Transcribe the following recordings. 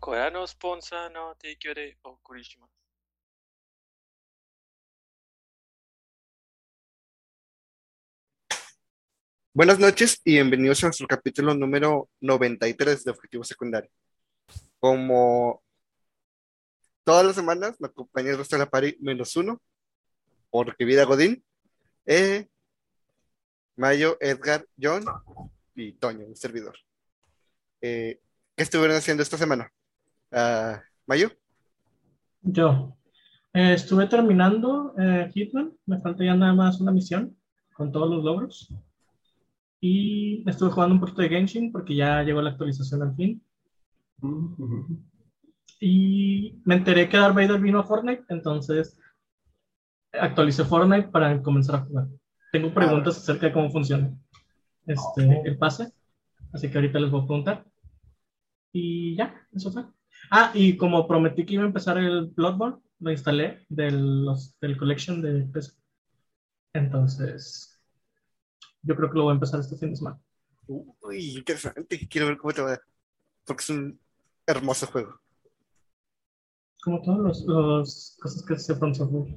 これのスポンサーの提供でお送りします。Buenas noches y bienvenidos a nuestro capítulo número 93 de Objetivo Secundario. Como todas las semanas, me acompaña el resto de la pari menos uno, porque vida Godín, eh, Mayo, Edgar, John y Toño, un servidor. Eh, ¿Qué estuvieron haciendo esta semana? Ah, Mayo, Yo eh, estuve terminando eh, Hitman, me falta ya nada más una misión con todos los logros. Y estuve jugando un poquito de Genshin porque ya llegó la actualización al fin. Y me enteré que Darth Vader vino a Fortnite, entonces actualicé Fortnite para comenzar a jugar. Tengo preguntas acerca de cómo funciona este, el pase, así que ahorita les voy a preguntar. Y ya, eso fue. Ah, y como prometí que iba a empezar el Bloodborne, lo instalé del, los- del collection de PC. Entonces, yo creo que lo voy a empezar este fin de semana. uy, interesante, quiero ver cómo te va, porque es un hermoso juego. Como todas los, los cosas que hace From Software.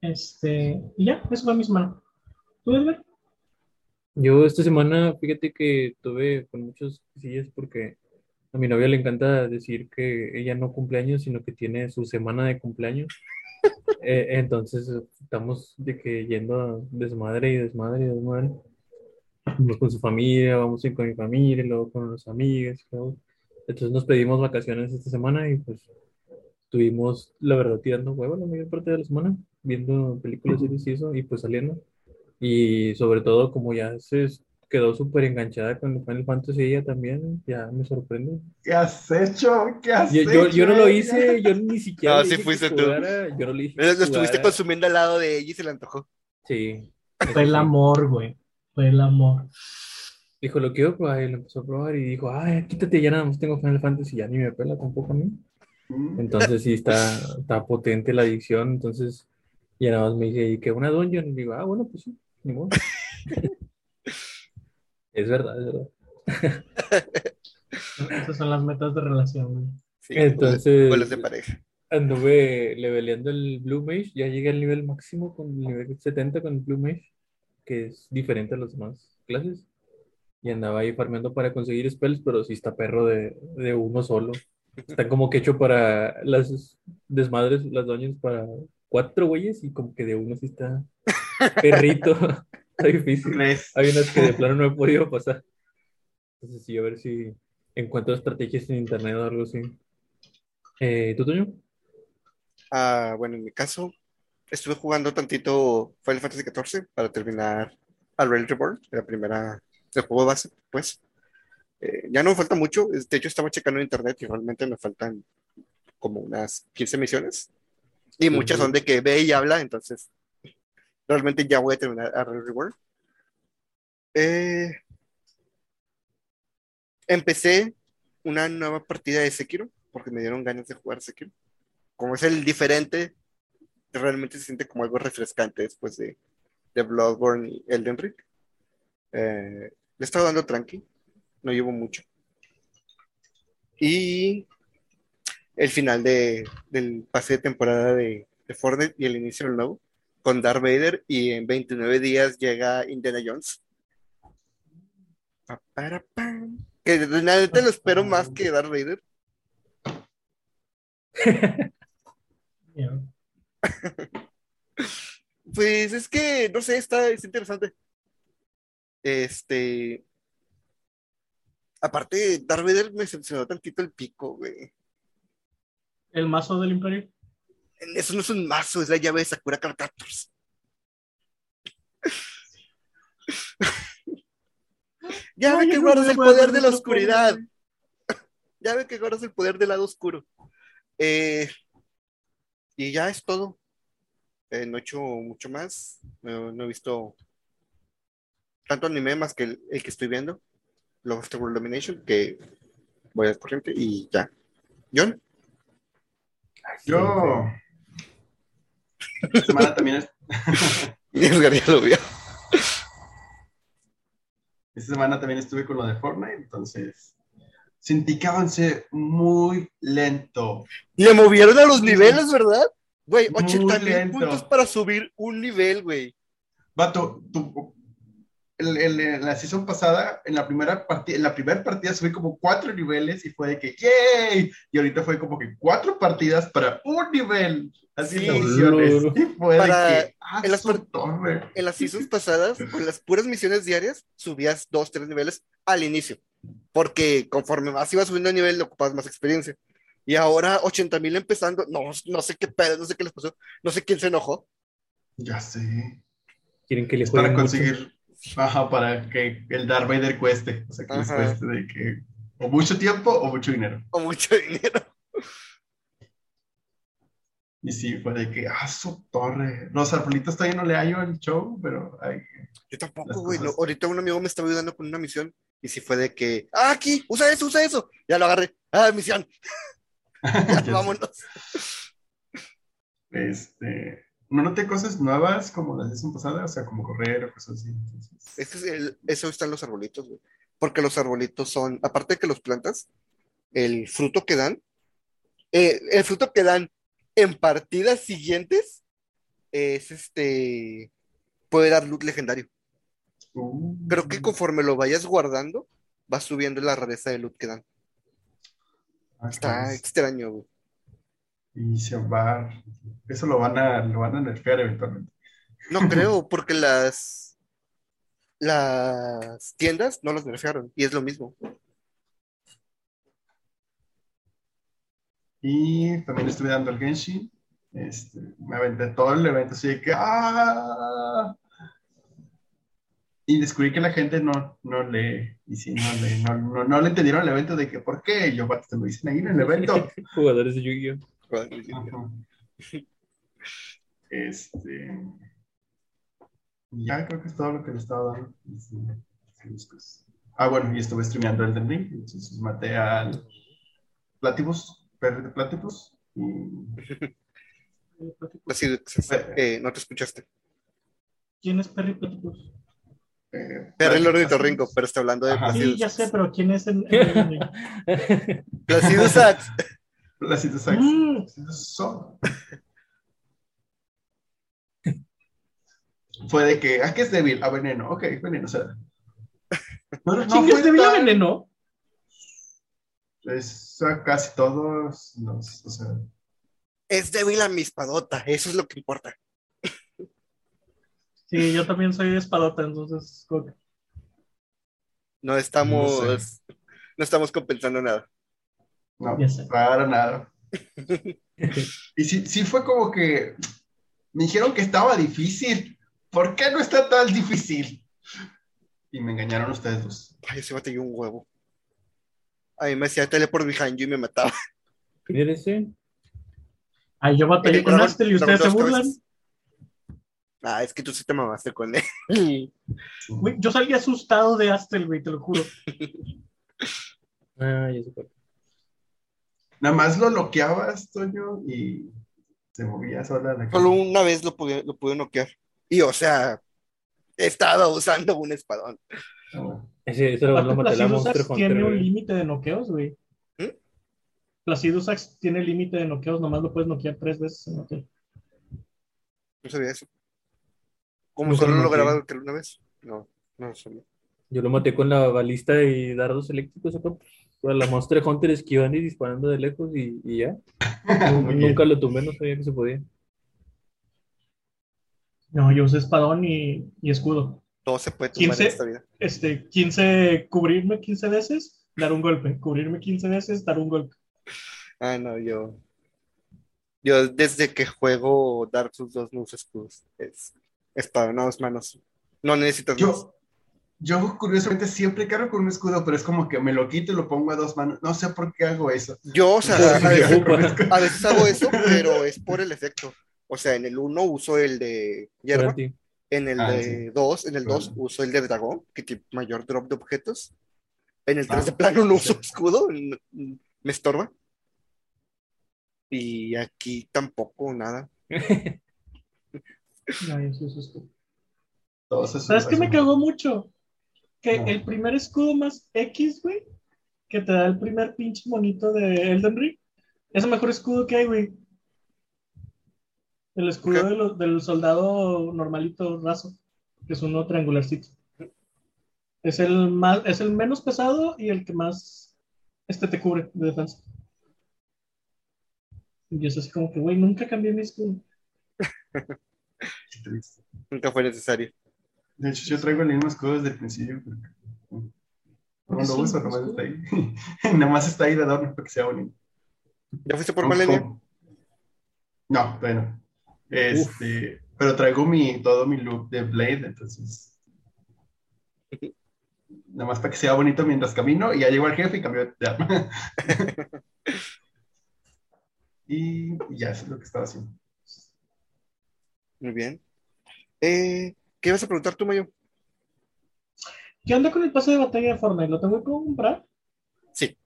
Este, y ya, eso fue mi semana. ¿Tú, Edgar? Yo esta semana, fíjate que tuve con muchos cosillas porque a mi novia le encanta decir que ella no cumple años, sino que tiene su semana de cumpleaños. Eh, entonces estamos de que yendo a desmadre y desmadre y desmadre. Vamos con su familia, vamos a ir con mi familia, y luego con los amigos. Entonces nos pedimos vacaciones esta semana y pues estuvimos, la verdad, tirando huevo la mayor parte de la semana, viendo películas, y eso, y pues saliendo. Y sobre todo, como ya se quedó súper enganchada con Final Fantasy ella también, ya me sorprende. ¿Qué has hecho? ¿Qué has Yo, yo, hecho? yo no lo hice, yo ni siquiera No, le sí dije fuiste que tú. jugara, yo no le dije Lo que estuviste jugara. consumiendo al lado de ella y se le antojó. Sí. Fue el amor, güey. Fue el amor. Dijo, lo quiero probar, y lo empezó a probar y dijo, ay, quítate, ya nada más tengo Final Fantasy, ya ni me pela tampoco a mí. Mm. Entonces sí está, está potente la adicción, entonces ya nada más me dice, ¿y qué una dungeon? Y digo, ah, bueno, pues sí, ni modo. Es verdad, es verdad. Esas son las metas de relación, güey. Sí, Entonces- vuelos de pareja. Anduve leveleando el Blue Mage, ya llegué al nivel máximo con el nivel 70 con el Blue Mage, que es diferente a las demás clases. Y andaba ahí farmeando para conseguir spells, pero sí está perro de, de uno solo. Está como que hecho para las desmadres, las dungeons para cuatro güeyes y como que de uno sí está perrito. Está difícil. Hay unas que de plano no he podido pasar. Entonces sí, a ver si encuentro estrategias en internet o algo así. Eh, ¿tú, Toño? Ah, bueno, en mi caso, estuve jugando tantito Final Fantasy XIV para terminar a Realm Reborn, la primera del juego base, pues. Eh, ya no me falta mucho, de hecho estaba checando en internet y realmente me faltan como unas 15 misiones. Y muchas son de que ve y habla, entonces realmente ya voy a terminar a Reborn. Eh, empecé una nueva partida de Sekiro, porque me dieron ganas de jugar Sekiro como es el diferente, realmente se siente como algo refrescante después de, de Bloodborne y Elden Ring. Eh, le he estado dando tranqui, no llevo mucho. Y el final de, del pase de temporada de, de Fortnite y el inicio del nuevo, con Darth Vader, y en 29 días llega Indiana Jones. Pa, para, pam. Que de neta lo espero más que Darth Vader. Pues es que, no sé, está, es interesante. Este. Aparte, Darth Vader me decepcionó tantito el pico, güey. El mazo del Imperio. Eso no es un mazo, es la llave de Sakura Card Captors. ya ve que guardas el poder de la oscuridad. Ya ve que guardas el poder del lado oscuro. Eh, y ya es todo. Eh, no he hecho mucho más. No, no he visto tanto anime más que el, el que estoy viendo. Love of the World Domination, que voy al corriente y ya. John, Yo. Esta semana también es- Edgar ya lo vio. Esta semana también estuve con lo de Fortnite, entonces sentí que avancé muy lento. Le movieron a los niveles, ¿verdad? Güey, Muy 80 mil puntos para subir un nivel, güey. Vato, el- en la season pasada, en la primera partida, en la primera partida subí como cuatro niveles y fue de que ¡yay! Y ahorita fue como que cuatro partidas para un nivel. Así Sí. misiones. Y fue Para- de que ¡ah, en las torre! En las seasons pasadas, con las puras misiones diarias, subías dos, tres niveles al inicio. Porque conforme más ibas subiendo de nivel, le ocupabas más experiencia. Y ahora 80 mil empezando, no, no sé qué pedo, no sé qué les pasó, no sé quién se enojó. Ya sé. Quieren que le Es para jueguen mucho. Ajá, para que el Darth Vader cueste. O sea, que les cueste de que o mucho tiempo o mucho dinero. O mucho dinero. Y sí, fue de que, ¡ah, su torre! Los arbolitos todavía no le hallo el show, pero ay, Yo tampoco, güey. no, ahorita un amigo me estaba ayudando con una misión y sí fue de que, ah, aquí, usa eso, usa eso. Ya lo agarré. Ah, misión, ya vámonos. Este, no noté cosas nuevas como las de pasada, o sea, como correr o cosas así. entonces- Ese es el- eso están los arbolitos, güey. Porque los arbolitos son, aparte de que los plantas, el fruto que dan, eh, el fruto que dan en partidas siguientes es este, puede dar loot legendario. Uh, Creo que conforme lo vayas guardando, va subiendo la rareza de loot que dan. ah, Está extraño, güey. Y se va. Eso lo van a, lo van a nerfear eventualmente. No creo, porque las, las tiendas no los nerfearon y es lo mismo. Y también estuve dando el Genshin. Este, me aventé todo el evento así de que ¡ah! Y descubrí que la gente no, no lee. Y sí, no lee. No, no, no le entendieron el evento de que ¿por qué? Yo, "Vato, te lo dicen ahí en el evento. Jugadores de Yu-Gi-Oh! Este. Ya creo que es todo lo que le estaba dando. Sí, sí. Ah, bueno, y estuve streameando el Ring. Entonces maté al Platypus, perro de Platypus. Y Así, eh, no te escuchaste. ¿Quién es Perry Platypus? eh, Perry el ornitorrinco, pero está hablando de Ajá. Sí, Placidus. ya sé, pero ¿quién es el, el- Placidus Mm, Platypus Sax. Fue de que, ¿a qué es débil? A veneno. Ok, veneno, o sea. No, no ¿Quién fue Villa tan- Veneno? Es a casi todos los, o sea, Es débil a mi espadota, eso es lo que importa. Sí, yo también soy espadota, entonces. No estamos, No no estamos compensando nada. No, para nada. Y sí, sí fue como que me dijeron que estaba difícil. ¿Por qué no está tan difícil? Y me engañaron ustedes dos. Ay, ese batallé un huevo. A mí me hacía teleport behind you y me mataba. ¿Quién eres ese? Ay, yo batallé con Astel y ustedes se burlan. cabezas. Ah, es que tú sí te mamaste con él. Güey, yo salí asustado de Astel, güey, te lo juro. Ah, ya sé cuál. Nada más lo bloqueabas, Toño, y se movía sola la Solo una vez lo pude, lo pude noquear. Y o sea, estaba usando un espadón. Ah, bueno. Ese, ese lo tiene un límite de noqueos, güey. ¿Mm? Placidus Sax tiene límite de noqueos, nomás lo puedes noquear tres veces en noqueo. No sabía eso. Como Nunca solo lo grababa una vez. No, no sabía. Yo lo maté con la balista y dardos eléctricos acá. Con la Monster Hunter esquivando y disparando de lejos y, y ya. Nunca lo tumbé, no sabía que se podía. No, yo usé espadón y, y escudo. Todo se puede tomar en 15. esta vida. Este, 15, cubrirme 15 veces, dar un golpe. Cubrirme 15 veces, dar un golpe. Ah, no, yo. Yo desde que juego Dark Souls 2 no uso escudos. Es espada, no, es manos. No necesitas más. Yo, curiosamente siempre cargo con un escudo, pero es como que me lo quito y lo pongo a dos manos. No sé por qué hago eso. Yo, o sea, a veces, ocupa. a veces hago eso, pero es por el efecto. O sea, en el 1 uso el de hierba, en el Ah, de 2, en el 2 Bueno. uso el de dragón, que tiene mayor drop de objetos. En el 3 Ah, de plano no uso escudo, me estorba. Y aquí tampoco nada. No, yo sí uso escudo. ¿Sabes qué me cagó mucho? Que No. el primer escudo más X, güey, que te da el primer pinche monito de Elden Ring. Es el mejor escudo que hay, güey. El escudo Ok. de lo- del soldado normalito raso, que es uno triangularcito. Es el más, es el menos pesado y el que más este te cubre de defensa. Y es así como que, güey, nunca cambié mi escudo. Qué triste. Nunca fue necesario. De hecho, yo traigo el mismo escudo desde el principio. No lo uso, nomás está ahí. nomás está ahí de adorno para que sea bonito. ¿Ya fuiste por Malenia? No, todavía no. Este, pero traigo mi, todo mi look de Blade, entonces. Nada más para que sea bonito mientras camino y ya llegó el jefe y cambió de arma. y ya, eso es lo que estaba haciendo. Muy bien. Eh, ¿qué vas a preguntar tú, Mayo? ¿Qué onda con el pase de batalla de Fortnite? ¿Lo tengo que comprar? Sí,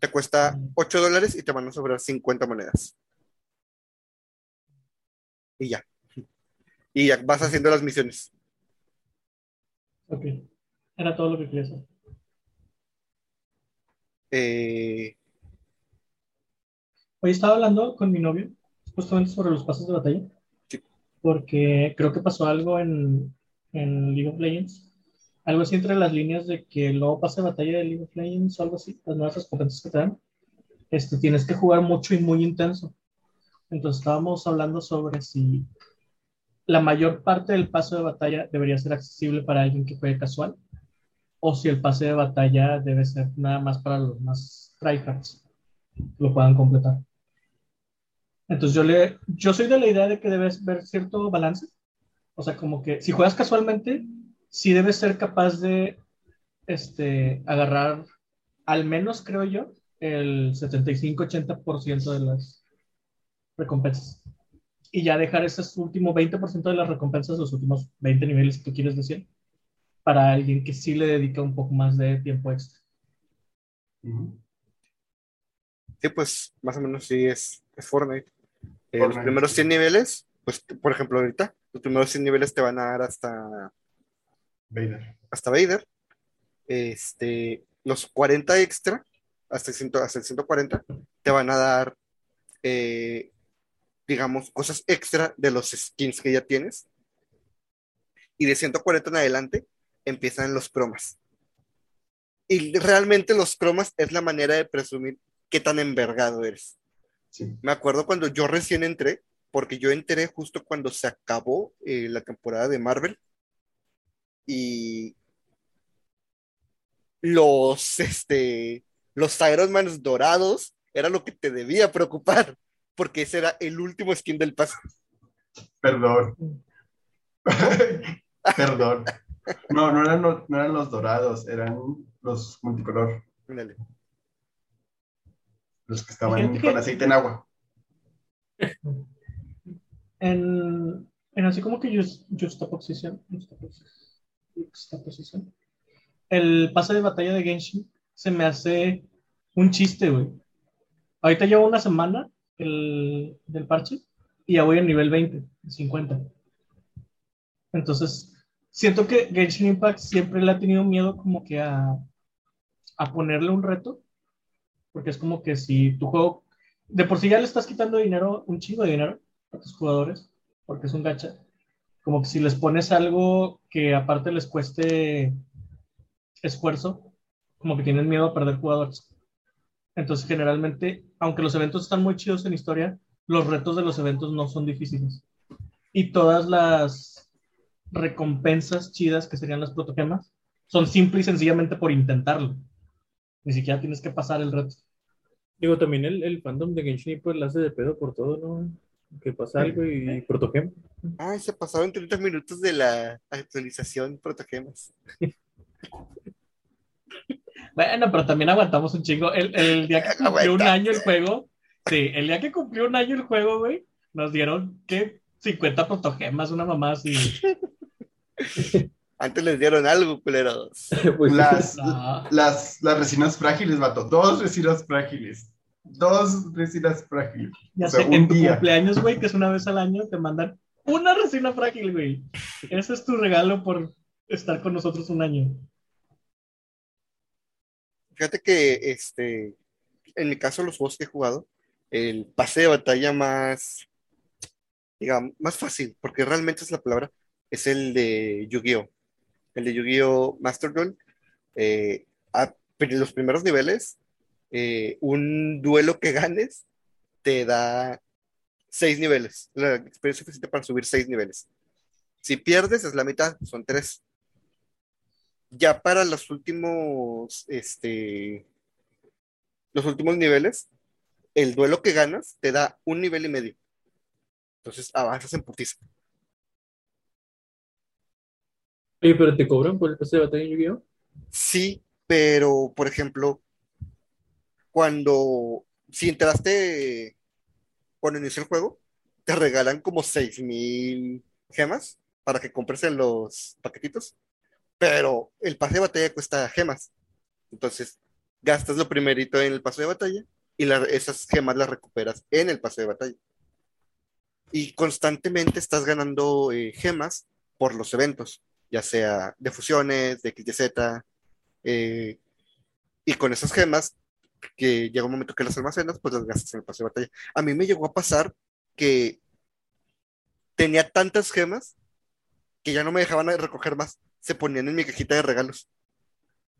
Te cuesta 8 dólares y te van a sobrar 50 monedas. Y ya. Y ya vas haciendo las misiones. Ok. Era todo lo que quería saber. Eh, Hoy estaba hablando con mi novio justamente sobre los pases de batalla. Porque creo que pasó algo en, en League of Legends. Algo así entre las líneas de que pase de batalla de League of Legends o algo así, las nuevas recompensas que te dan, este, tienes que jugar mucho y muy intenso. Entonces estábamos hablando sobre si la mayor parte del pase de batalla debería ser accesible para alguien que juegue casual o si el pase de batalla debe ser nada más para los más tryhards que lo puedan completar. Entonces yo le, yo soy de la idea de que debes ver cierto balance. O sea, como que si juegas casualmente, sí debes ser capaz de este, agarrar al menos, creo yo, el 75-80% de las recompensas. Y ya dejar ese último 20% de las recompensas, los últimos 20 niveles, si tú quieres decir, para alguien que sí le dedica un poco más de tiempo extra. Sí, pues más o menos sí es, es Fortnite. Eh. Los primeros 100 niveles, pues por ejemplo ahorita, los primeros 100 niveles te van a dar hasta, Vader. hasta Vader. Este, los 40 extra, hasta el, 100 hasta el 140, te van a dar, eh, digamos, cosas extra de los skins que ya tienes. Y de 140 en adelante empiezan los cromas. Y realmente los cromas es la manera de presumir qué tan envergado eres. Sí. Me acuerdo cuando yo recién entré, porque yo entré justo cuando se acabó eh, la temporada de Marvel. Y los, este, los Iron Man dorados era lo que te debía preocupar, porque ese era el último skin del pase. Perdón. Perdón. No, no eran, los, no eran los dorados, eran los multicolor, Ándale. Los que estaban con aceite en agua. En, en así como que juxtaposición, juxtaposición, el pase de batalla de Genshin se me hace un chiste, güey. Ahorita llevo una semana el, del parche y ya voy al nivel 20, 50. Entonces, siento que Genshin Impact siempre le ha tenido miedo como que a, a ponerle un reto, porque es como que si tu juego, de por sí ya le estás quitando dinero, un chingo de dinero a tus jugadores, porque es un gacha, como que si les pones algo que aparte les cueste esfuerzo, como que tienen miedo a perder jugadores. Entonces, generalmente, aunque los eventos están muy chidos en historia, los retos de los eventos no son difíciles. Y todas las recompensas chidas, que serían las protogemas, son simple y sencillamente por intentarlo. Ni siquiera tienes que pasar el reto. Digo, también el, el fandom de Genshin pues la hace de pedo por todo, ¿no? Que pasa algo y protogem. Ay, se pasaron 30 minutos de la actualización protogemas. Bueno, pero también aguantamos un chingo. El, el día que cumplió un año el juego, sí, el día que cumplió un año el juego, güey, nos dieron, ¿qué? 50 protogemas, una mamá así. Antes les dieron algo, culeros. Pues, Las, No. las, las resinas frágiles, vato. Dos resinas frágiles. Dos resinas frágiles. Ya O sea, sé, un en tu día. cumpleaños, güey, que es una vez al año, te mandan una resina frágil, güey. Ese es tu regalo por estar con nosotros un año. Fíjate que este, en mi caso, los juegos que he jugado, el pase de batalla más, digamos, más fácil, porque realmente es la palabra, es el de Yu-Gi-Oh! El de Yu-Gi-Oh! Master Duel. Eh, a- los primeros niveles, eh, un duelo que ganes te da seis niveles, la experiencia suficiente para subir seis niveles. Si pierdes, es la mitad, son tres. Ya para los últimos, este, los últimos niveles, el duelo que ganas te da un nivel y medio. Entonces avanzas en putiza. Oye, pero te cobran por el pase de batalla en Yu-Gi-Oh? Sí, pero por ejemplo, cuando, si entraste cuando inició el juego, te regalan como seis mil gemas para que compres en los paquetitos, pero el pase de batalla cuesta gemas. Entonces, gastas lo primerito en el pase de batalla y la- esas gemas las recuperas en el pase de batalla. Y constantemente estás ganando eh, gemas por los eventos, ya sea de fusiones, de XYZ, eh, y con esas gemas, que llega un momento que las almacenas, pues las gastas en el pase de batalla. A mí me llegó a pasar que tenía tantas gemas que ya no me dejaban recoger más, se ponían en mi cajita de regalos.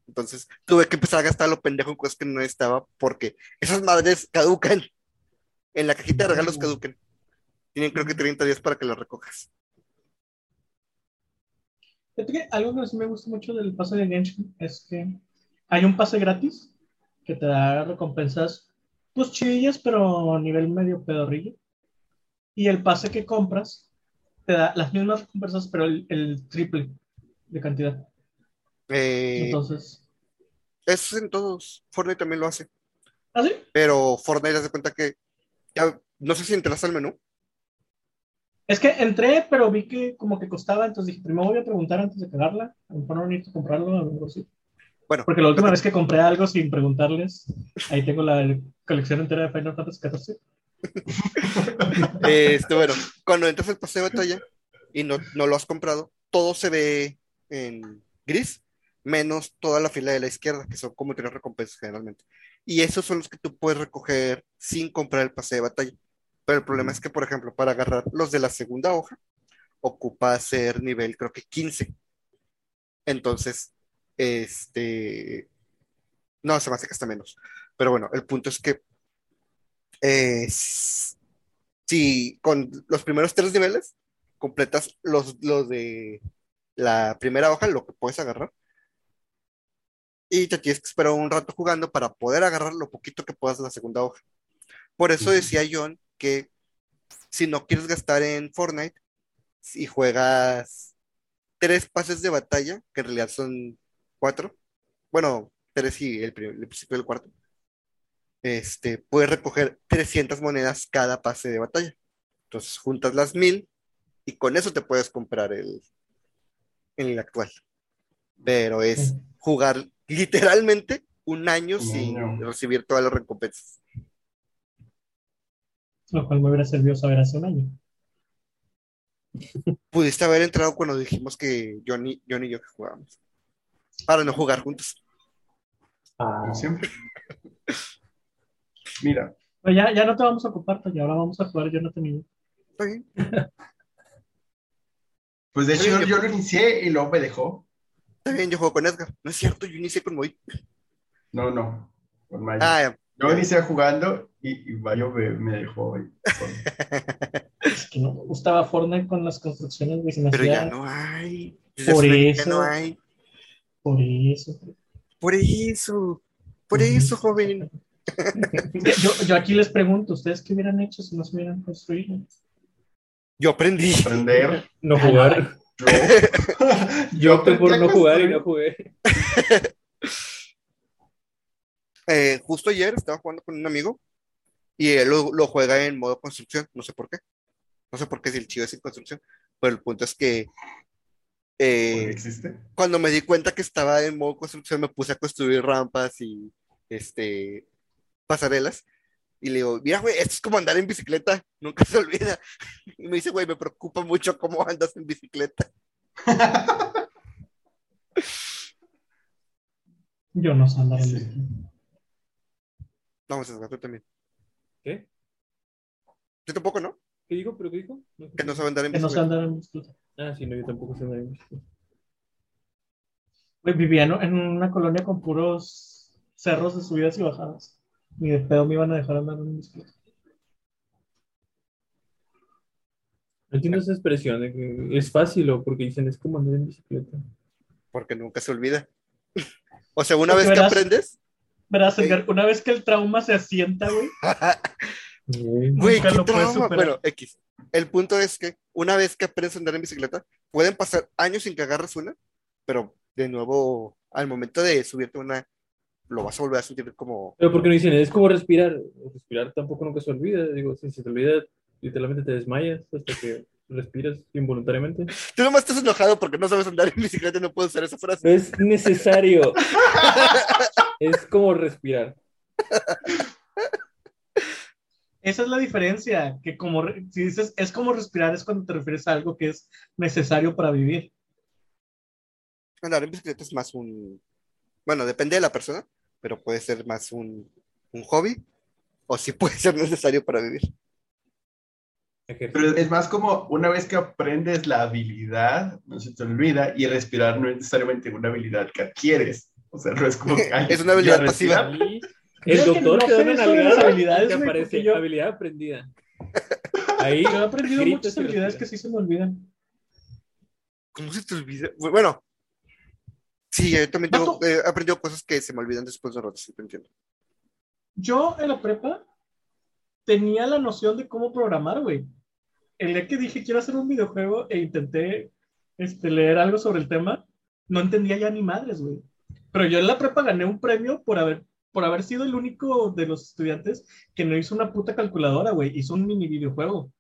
Entonces tuve que empezar a gastar lo pendejo en cosas que no estaba, porque esas madres caducan. En la cajita de regalos caducan. Tienen creo que 30 días para que las recojas. Algo que sí me gusta mucho del pase de Genshin es que hay un pase gratis que te da recompensas, pues chillas, pero a nivel medio pedorrillo. Y el pase que compras te da las mismas recompensas, pero el, el triple de cantidad. Eh, Entonces, eso en todos. Fortnite también lo hace. ¿ah, sí? Pero Fortnite, haz de cuenta que. ya- no sé si entras al menú. Es que entré, pero vi que como que costaba, entonces dije, primero voy a preguntar antes de cagarla. A lo mejor no necesito comprarlo, a lo mejor sí. Bueno, Porque la última vez que compré algo sin preguntarles, ahí tengo la colección entera de Final Fantasy XIV. Este, bueno, cuando entras al pase de batalla y no, no lo has comprado, todo se ve en gris, menos toda la fila de la izquierda, que son como tres recompensas generalmente. Y esos son los que tú puedes recoger sin comprar el pase de batalla. Pero el problema es que, por ejemplo, para agarrar los de la segunda hoja, ocupa ser nivel, creo que 15. Entonces, este, no, se me hace que está menos. Pero bueno, el punto es que eh, si con los primeros tres niveles completas los, los de la primera hoja, lo que puedes agarrar, y te tienes que esperar un rato jugando para poder agarrar lo poquito que puedas de la segunda hoja. Por eso decía John que si no quieres gastar en Fortnite, si juegas tres pases de batalla, que en realidad son cuatro, bueno, tres y el, el principio del cuarto, este, puedes recoger 300 monedas cada pase de batalla. Entonces juntas las mil y con eso te puedes comprar el, el actual. Pero es jugar literalmente un año sin recibir todas las recompensas. Lo cual me hubiera servido saber hace un año. Pudiste haber entrado cuando dijimos que Johnny, Johnny y yo que jugábamos. Para no jugar juntos. Ah, Como siempre. Mira, Pero ya, ya no te vamos a ocupar, y ahora vamos a jugar Jonathan y yo. Está bien. pues de hecho yo, lo inicié y luego me dejó. Está bien, yo juego con Edgar. No es cierto, yo inicié con Moy. No, no, con Mayo. Ah, ya. Yo inicié jugando y, y Mayo me, me dejó. y- Es que no me gustaba Fortnite con las construcciones, güey, Pero ya no hay. Por año ya eso. no hay. Por eso. Por eso. Por eso, joven. Yo, yo aquí les pregunto, ¿ustedes qué hubieran hecho si no se hubieran construido? Yo aprendí. Aprender. no jugar. Yo, Yo opté por no jugar y no jugué. Eh, justo ayer estaba jugando con un amigo y él lo, lo juega en modo construcción. No sé por qué. No sé por qué si el chido es en construcción. Pero el punto es que eh, ¿Por qué existe? cuando me di cuenta que estaba en modo construcción, me puse a construir rampas y este pasarelas. Y le digo, mira, güey, esto es como andar en bicicleta, nunca se olvida. Y me dice, güey, me preocupa mucho cómo andas en bicicleta. Yo no sé andar en bicicleta. No, César, tú también. ¿Qué? Yo tampoco, ¿no? ¿Qué dijo? ¿Pero qué dijo? No sé. Que no sabe andar en Que no bicicleta. andar en bicicleta. Ah, sí, no, yo tampoco sé andar en bicicleta. Güey, vivía en en una colonia con puros cerros de subidas y bajadas. Ni de pedo me iban a dejar andar en bicicleta. No entiendo esa expresión de que es fácil o porque dicen es como andar en bicicleta. Porque nunca se olvida. O sea, una Porque vez que aprendes, Verás, Sí. Edgar, una vez que el trauma se asienta, güey, Güey. qué trauma. Bueno, X. El punto es que una vez que aprendes a andar en bicicleta, pueden pasar años sin que agarres una, pero de nuevo, al momento de subirte una, lo vas a volver a sentir como. Pero porque no dicen, es como respirar. Respirar tampoco nunca se olvida. Digo, si se te olvida, literalmente te desmayas hasta que respiras involuntariamente. Tú nomás estás enojado porque no sabes andar en bicicleta y no puedes usar esa No frase. es necesario. es como respirar. Esa es la diferencia. Que como si dices es como respirar, es cuando te refieres a algo que es necesario para vivir. Andar en bicicleta es más un. Bueno, depende de la persona, pero puede ser más un, un hobby o sí puede ser necesario para vivir. Pero es más como una vez que aprendes la habilidad, no se te olvida, y el respirar no es necesariamente una habilidad que adquieres. O sea, no es como que ay, Es una habilidad pasiva. El Creo que doctor no te da sé una nalgada habilidades, güey, aparece yo- habilidad aprendida. Ahí Yo he aprendido muchas habilidades que sí se me olvidan. ¿Cómo se te olvida? Bueno, sí, yo también tengo, eh, he aprendido cosas que se me olvidan después de rato, sí, te entiendo. Yo en la prepa tenía la noción de cómo programar, güey. El día que dije quiero hacer un videojuego e intenté este, leer algo sobre el tema, no entendía ya ni madres, güey. Pero yo en la prepa gané un premio por haber, por haber sido el único de los estudiantes que no hizo una puta calculadora, güey. Hizo un mini videojuego.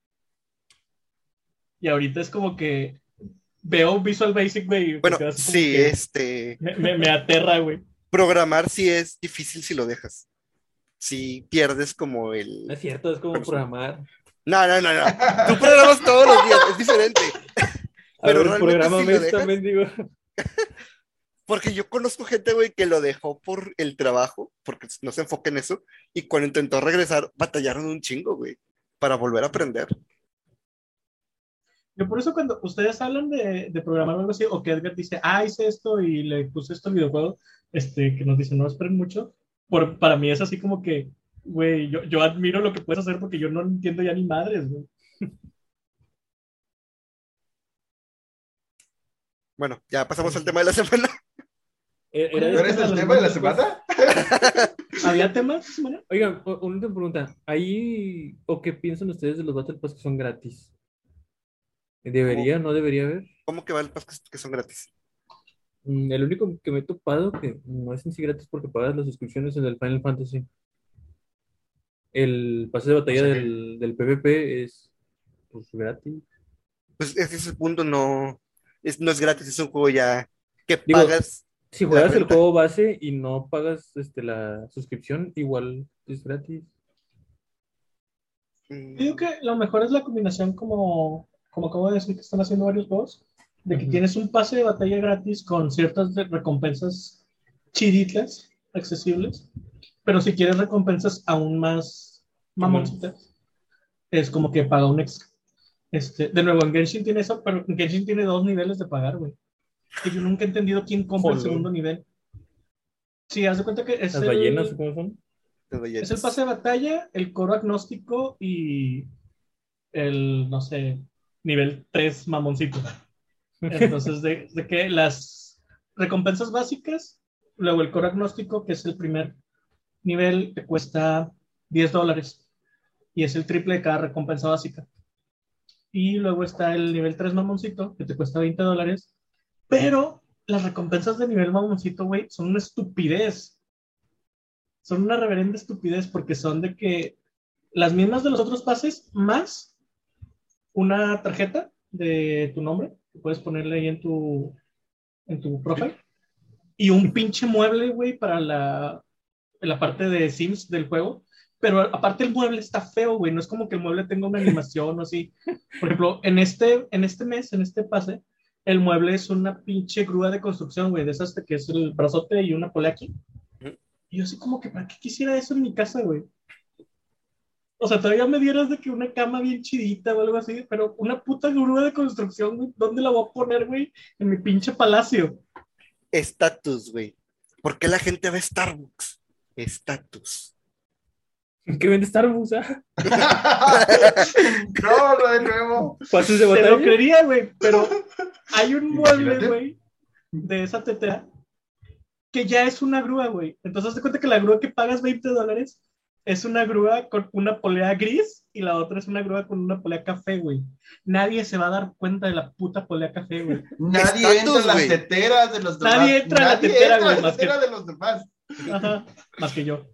Y ahorita es como que veo Visual Basic, güey. Bueno, sí, este, me, me- me aterra, güey. programar sí es difícil si lo dejas. Si pierdes como no el... es cierto, es como Pero programar. No, no, no, no. Tú programas todos los días, es diferente. A Pero ver, realmente si lo dejas- también digo. Porque yo conozco gente, güey, que lo dejó por el trabajo, porque no se enfoca en eso, y cuando intentó regresar, batallaron un chingo, güey, para volver a aprender. Yo por eso cuando ustedes hablan de, de programar algo así, o que Edgar dice, ah, hice esto y le puse esto al videojuego, este, que nos dicen, no esperen mucho, por, para mí es así como que, güey, yo, yo admiro lo que puedes hacer porque yo no entiendo ya ni madres, güey. Bueno, ya pasamos al tema de la semana. E- Era ¿No eres el tema de la después- semana? ¿Había temas esta semana? Oigan, una última pregunta. ¿Ahí o qué piensan ustedes de los Battle Pass que son gratis? ¿Debería, no debería haber? ¿Cómo que va el pas que, son gratis? Mm, El único que me he topado que no es en sí gratis porque pagas las suscripciones en el Final Fantasy. El pase de batalla O sea que- del, del PvP es pues, gratis. Pues ese es el punto, no es, no es gratis, es un juego ya que Digo, pagas. Si juegas el juego base y no pagas este, la suscripción, igual es gratis. Yo digo que lo mejor es la combinación como, como acabo de decir que están haciendo varios juegos, de que Ujú. tienes un pase de batalla gratis con ciertas recompensas chiditas, accesibles, pero si quieres recompensas aún más mamoncitas, es como que paga un extra. Este, de nuevo, en Genshin tiene eso, pero en Genshin tiene dos niveles de pagar, güey. Que yo nunca he entendido quién compra el segundo nivel. Sí, haz de cuenta que es Las el- ballenas, ¿o ¿cómo son? ballenas. es el pase de batalla, el coro agnóstico y el, no sé, nivel 3 mamoncito. Entonces, de, de que las recompensas básicas, luego el coro agnóstico, que es el primer nivel, te cuesta 10 dólares y es el triple de cada recompensa básica. Y luego está el nivel 3 mamoncito, que te cuesta 20 dólares, pero las recompensas de nivel mamoncito, güey, son una estupidez son una reverenda estupidez porque son de que las mismas de los otros pases más una tarjeta de tu nombre que puedes ponerle ahí en tu en tu profile y un pinche mueble, güey, para la, la parte de Sims del juego. Pero aparte el mueble está feo, güey. No es como que el mueble tenga una animación o así. Por ejemplo, en este, en este mes, en este pase, el mueble es una pinche grúa de construcción, güey, de esas que es el brazote y una polea aquí. Y yo así como que, ¿para qué quisiera eso en mi casa, güey? O sea, todavía me dieras de que una cama bien chidita o algo así, pero una puta grúa de construcción, güey, ¿dónde la voy a poner, güey? En mi pinche palacio. Estatus, güey. ¿Por qué la gente ve Starbucks? Estatus. ¿Qué vende Starbucks? Ah, no, no de nuevo. ¿Pases de Te lo batalla? creería, güey, pero hay un mueble, güey, de esa tetera que ya es una grúa, güey. Entonces, de cuenta que la grúa que pagas 20 dólares es una grúa con una polea gris y la otra es una grúa con una polea café, güey. Nadie se va a dar cuenta de la puta polea café, güey. Nadie entra en las teteras de los demás. Nadie entra en la tetera, güey, más que- de los demás. Ajá, más que yo.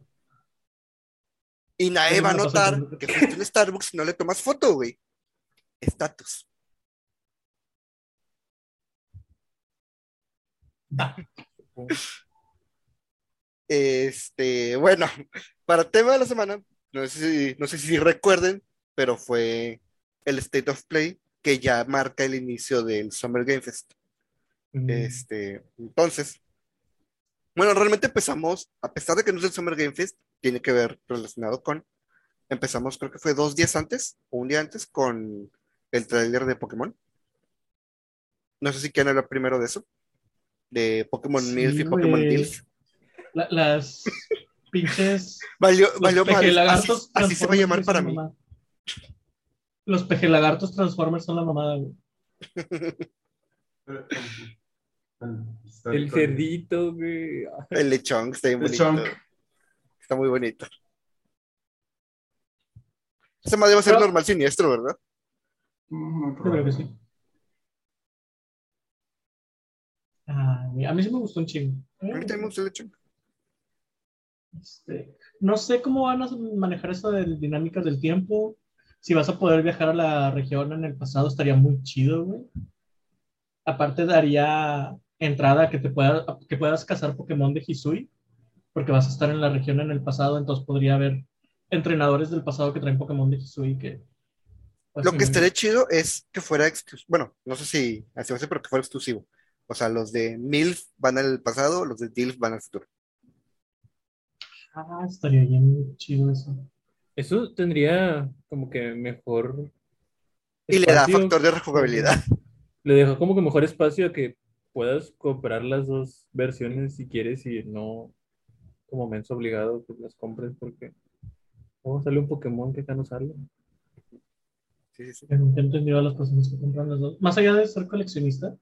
Y nadie va a notar que fuiste un Starbucks no le tomas foto, güey. Estatus. Este, bueno, para tema de la semana, no sé si, no sé si recuerden, pero fue el State of Play que ya marca el inicio del Summer Game Fest. Mm, Este, entonces, bueno, realmente empezamos, a pesar de que no es el Summer Game Fest, tiene que ver relacionado con, empezamos creo que fue dos días antes o un día antes con el tráiler de Pokémon. No sé si quieren hablar primero de eso, de Pokémon Sí, Milf y Pokémon. Dilf. La- las pinches. Valió, Los valió así, pejelagartos así se va a llamar Transformers para son mí. la mamada. Los pejelagartos Transformers son la mamada, güey. El cerdito, güey. El lechón, está bien El bonito. Está muy bonito. Ese madre va a ser Pero- normal siniestro, ¿verdad? Creo que sí. Ah, a mí sí me gustó un chingo. A mí también me gusta el lechón. Este, no sé cómo van a manejar eso de dinámicas del tiempo. Si vas a poder viajar a la región en el pasado, estaría muy chido, güey. Aparte, daría entrada a que, te pueda, a que puedas cazar Pokémon de Hisui, porque vas a estar en la región en el pasado, entonces podría haber entrenadores del pasado que traen Pokémon de Hisui que... pues, Lo que estaría chido es que fuera exclusivo. Bueno, no sé si así va a ser, pero que fuera exclusivo. O sea, los de MILF van al pasado, los de DILF van al futuro. Ah, estaría bien chido eso. Eso tendría como que mejor. Y le da factor de rejugabilidad. Le deja como que mejor espacio a que puedas comprar las dos versiones si quieres y no como menso obligado que las compres porque oh, sale un Pokémon que acá no sale. Sí, sí, sí. Yo he entendido a las personas que compran las dos. Más allá de ser coleccionista,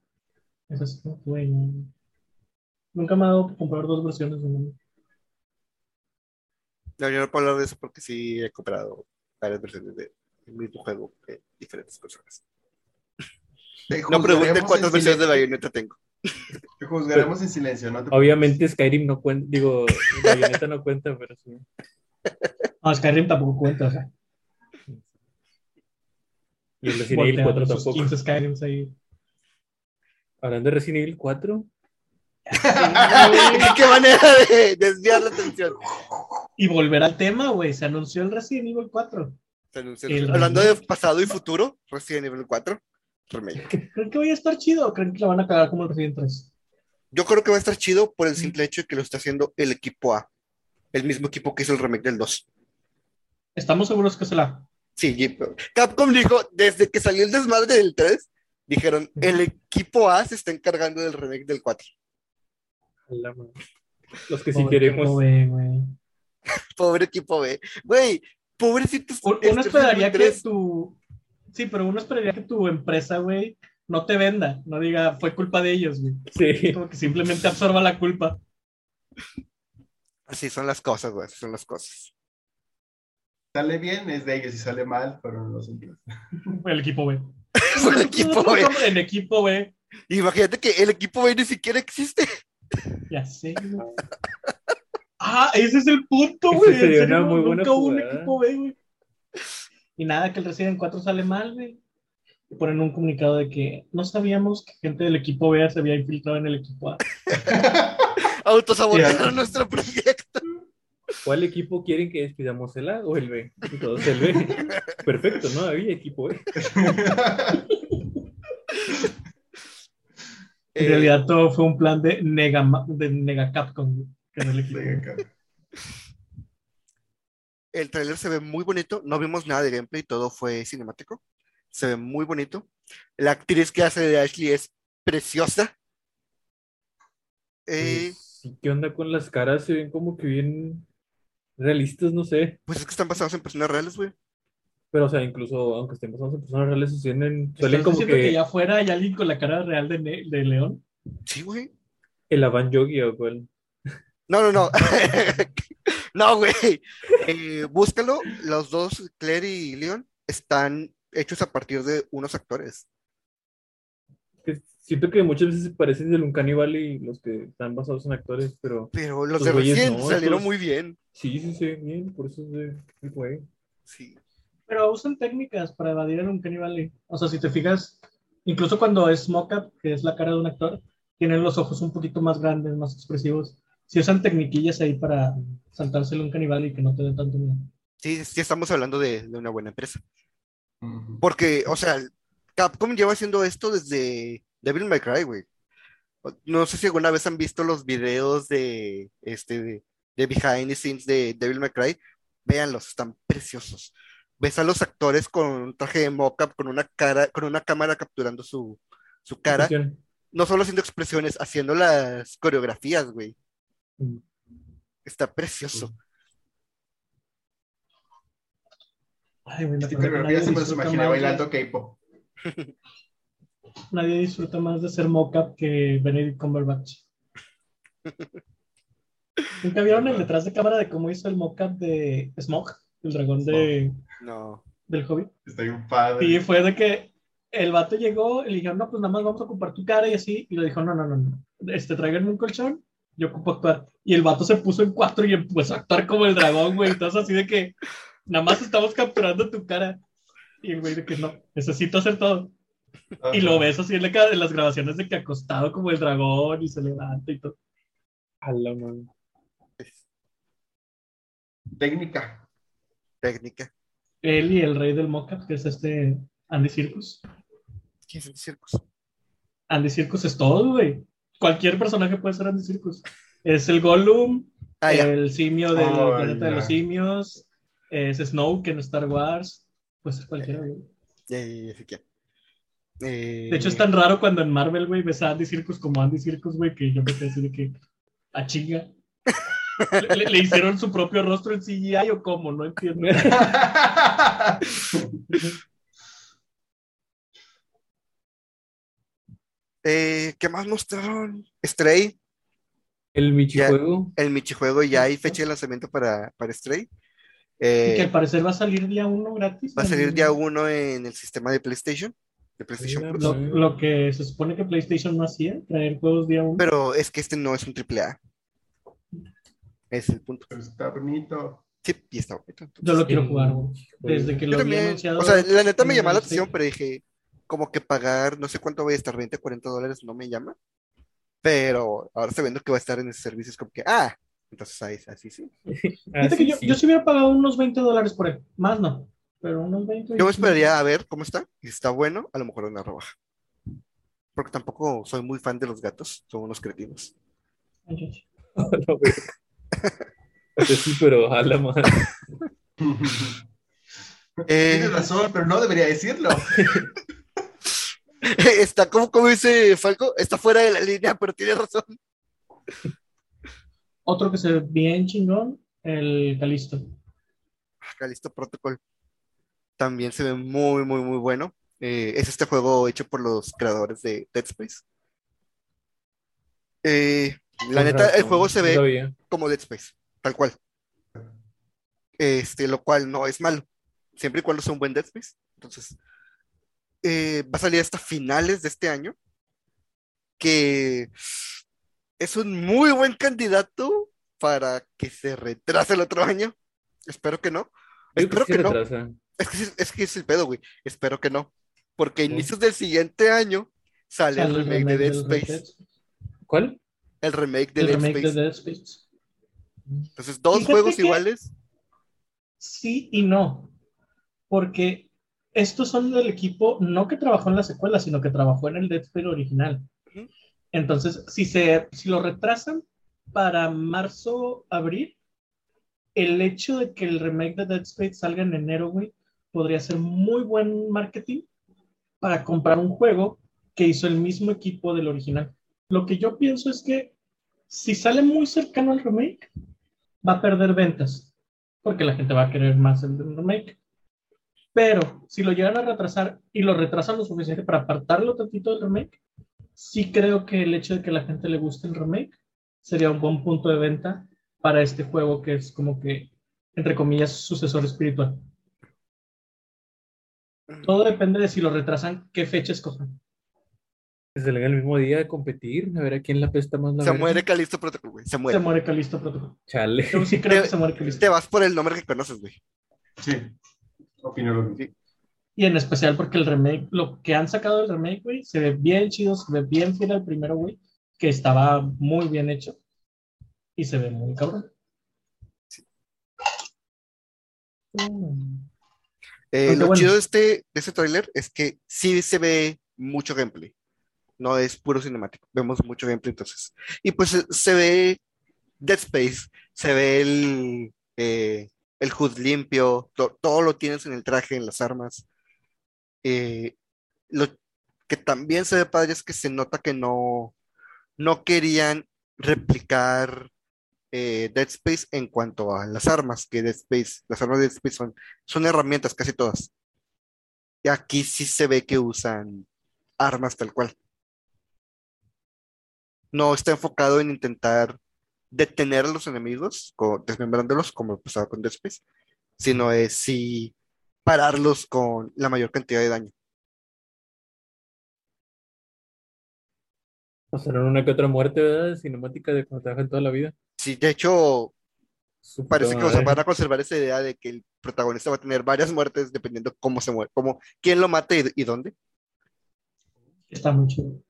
es así como, no. Nunca me ha dado por comprar dos versiones de uno. No, yo no puedo hablar de eso porque sí he comprado varias versiones del mismo juego de diferentes personas. No pregunten cuántas versiones de. Bayonetta tengo. Te juzgaremos en silencio, ¿no? te Obviamente Skyrim no cuenta, digo, Bayonetta no cuenta, pero sí. No, Skyrim tampoco cuenta, o sea. Y el Resident Evil 4 voltean sus tampoco. 15 Skyrims ahí. Hablando de Resident Evil 4, ¿Qué manera de desviar la atención? Y volver al tema, güey. Se anunció el Resident Evil 4. Se anunció- El Hablando de pasado y futuro, Resident Evil 4, remake. ¿Creen que vaya a estar chido o creen que la van a cagar como el Resident 3? Yo creo que va a estar chido por el simple hecho de que lo está haciendo el equipo A. El mismo equipo que hizo el remake del 2. Estamos seguros que se la. Sí, Jeep- Capcom dijo, desde que salió el desmadre del 3, dijeron, el equipo A se está encargando del remake del 4. a la madre. los que sí Pobre queremos. equipo B, güey. Pobre equipo B. Güey, pobrecitos. Un- este Uno esperaría que Resident Evil 3. tu. Sí, pero uno esperaría que tu empresa, güey, no te venda. No diga, fue culpa de ellos, güey. Sí. Como que simplemente absorba la culpa. Así son las cosas, güey, así son las cosas. Sale bien, es de ellos. Si sale mal, fueron los otros. El equipo. Fue el equipo B. El equipo B. Imagínate que el equipo B ni siquiera existe. Ya sé, güey. Ah, ese es el punto, güey. En sería serio, una muy buena nunca hubo un jugada. equipo B, güey. Y nada, que el Resident 4 sale mal, güey. Y ponen un comunicado de que no sabíamos que gente del equipo B se había infiltrado en el equipo A. Autosabotearon nuestro proyecto. ¿Cuál equipo quieren que despidamos el A o el B? Todos el B. Perfecto, ¿no? Había equipo B. En realidad todo fue un plan de Nega, de Nega Capcom, güey, que no le Sí, equipo. El tráiler se ve muy bonito, no vimos nada de gameplay, todo fue cinemático. Se ve muy bonito. La actriz que hace de Ashley es preciosa. Eh, Pues, sí, ¿qué onda con las caras? Se ven como que bien realistas, no sé. pues es que están basados en personas reales, güey. Pero, o sea, incluso aunque estén basados en personas reales, se tienen, suelen ¿Estás como que... que ya afuera hay alguien con la cara real de, Ne- de León? Sí, güey. el Avan Yogi o cuál. No, no, no. No, güey. Eh, búscalo. Los dos, Claire y Leon, están hechos a partir de unos actores. Que siento que muchas veces se parecen del Uncanny Valley los que están basados en actores, pero Pero los Los de recién no, salieron estos- muy bien. sí, sí, sí, bien, por eso es de güey. Sí. Pero usan técnicas para evadir el Uncanny Valley. O sea, si te fijas, incluso cuando es mocap, que es la cara de un actor, tienen los ojos un poquito más grandes, más expresivos. Si usan tecniquillas ahí para saltarse el Uncanny Valley y que no te dé tanto miedo. Sí, sí estamos hablando de, de una buena empresa. Porque, o sea, Capcom lleva haciendo esto desde Devil May Cry, güey. No sé si alguna vez han visto los videos de, este, de, de behind the scenes de Devil May Cry. Véanlos, están preciosos. Ves a los actores con un traje de mocap, con una cara, con una cámara capturando su, su cara. No solo haciendo expresiones, haciendo las coreografías, güey. Está precioso. Ay, acordé que coreografía nadie se me de- bailando K-pop. Nadie disfruta más de ser mocap que Benedict Cumberbatch. ¿Nunca vieron el detrás de cámara de cómo hizo el mocap de Smog, el dragón de, No. del Hobbit? Está bien padre. Y fue de que el vato llegó y le dijeron, no, pues nada más vamos a ocupar tu cara y así. Y le dijo, no, no, no, no. Este, tráiganme un colchón, yo ocupo actuar. Y el vato se puso en cuatro y empezó a actuar como el dragón, güey. Entonces así de que nada más estamos capturando tu cara. Y el güey de que no, necesito hacer todo. Y lo ves así en, la en las grabaciones de que acostado como el dragón y se levanta y todo. A la. Técnica. Técnica. Él y el rey del mocap, que es este Andy Circus. ¿Quién es el circus? Andy Circus es todo, güey. Cualquier personaje puede ser Andy Circus. Es el Gollum, Ah, el simio del Oh, planeta de los simios, es Snoke en Star Wars, pues es cualquiera. Eh, De hecho, es tan raro cuando en Marvel, güey, ves a Andy Circus como Andy Circus, güey, que yo me quedé así de que, a chinga. Le, le- le hicieron su propio rostro en CGI o cómo, no entiendo. eh, ¿qué más mostraron? Stray, El Michijuego. el Michijuego, ya hay fecha de lanzamiento para, para Stray. Y que Eh, al parecer va a salir día uno gratis. va a salir día uno en el sistema de PlayStation, de PlayStation Mira, Plus. Lo, lo que se supone que PlayStation no hacía, traer juegos día uno. Pero es que este no es un AAA. Es el punto. Pero está bonito. Sí, y está bonito. entonces. Yo lo quiero jugar. Desde que Yo lo había también, anunciado. o sea, la neta me llamó la atención, pero dije, como que pagar, no sé cuánto voy a estar, 20, 40 dólares, no me llama. Pero ahora sabiendo que va a estar en ese servicio, es como que, ah, entonces ahí, así sí. Fíjate que sí, yo, sí. yo sí hubiera pagado unos 20 dólares por él. Más no. Pero unos 20. Yo me esperaría a ver cómo está, y si está bueno, a lo mejor una rebaja. Porque tampoco soy muy fan de los gatos, son unos cretinos. Verga. Pues sí, pero a la madre. Eh, Tienes razón, pero no debería decirlo. está como, como dice Falco, está fuera de la línea, pero tiene razón. Otro que se ve bien chingón, el Calisto. Calisto Protocol también se ve muy, muy, muy bueno. Eh, es este juego hecho por los creadores de Dead Space. Eh, la neta, el juego se ve sabía. como Dead Space, tal cual. Este, lo cual no es malo, siempre y cuando sea un buen Dead Space. Entonces, eh, va a salir hasta finales de este año, que es un muy buen candidato para que se retrase el otro año. Espero que no. Espero sí que no. Es que, es- es que es el pedo, güey. Espero que no. Porque a Sí. inicios del siguiente año sale el remake de Dead Space. Dead- ¿Cuál? El remake de el Dead remake de Space. Dead Space. Entonces, dos Fíjate juegos que- iguales. Sí y no. Porque estos son del equipo, no que trabajó en la secuela, sino que trabajó en el Dead Space original. Entonces, si, se, si lo retrasan para marzo, abril, el hecho de que el remake de Dead Space salga en enero, güey, podría ser muy buen marketing para comprar un juego que hizo el mismo equipo del original. Lo que yo pienso es que si sale muy cercano al remake, va a perder ventas, porque la gente va a querer más el remake. Pero si lo llegan a retrasar y lo retrasan lo suficiente para apartarlo tantito del remake, sí creo que el hecho de que la gente le guste el remake sería un buen punto de venta para este juego que es como que, entre comillas, sucesor espiritual. Todo depende de si lo retrasan, qué fecha escojan. Que se le el mismo día de competir, a ver a quién la pesta más la Se verga. muere Calisto Protocol, güey. Se muere. Se muere Calisto Protocol. Chale. Yo sí creo que se muere Calisto. Te vas por el nombre que conoces, güey. Sí, opino lo mismo. Y en especial porque el remake, lo que han sacado del remake, güey, se ve bien chido, se ve bien fiel al primero, güey, que estaba muy bien hecho. Y se ve muy cabrón. Mm. Eh, lo bueno. chido de este, de este tráiler es que sí se ve mucho gameplay. No es puro cinemático. Vemos mucho gameplay entonces. Y pues eh, se ve Dead Space, se ve el, eh, el HUD limpio, to- todo lo tienes en el traje, en las armas. Eh, lo que también se ve padre es que se nota que no, no querían replicar eh, Dead Space en cuanto a las armas, que Dead Space, las armas de Dead Space son, son herramientas casi todas. Y aquí sí se ve que usan armas tal cual. No está enfocado en intentar detener a los enemigos, desmembrándolos como pasaba con Dead Space, sino es sí pararlos con la mayor cantidad de daño. Pasaron una que otra muerte, ¿verdad? Cinemática de cuando trabajan toda la vida. Sí, de hecho, parece que o sea, madre. van a conservar esa idea de que el protagonista va a tener varias muertes dependiendo cómo se muere, cómo, quién lo mata y, y dónde. Está muy chido.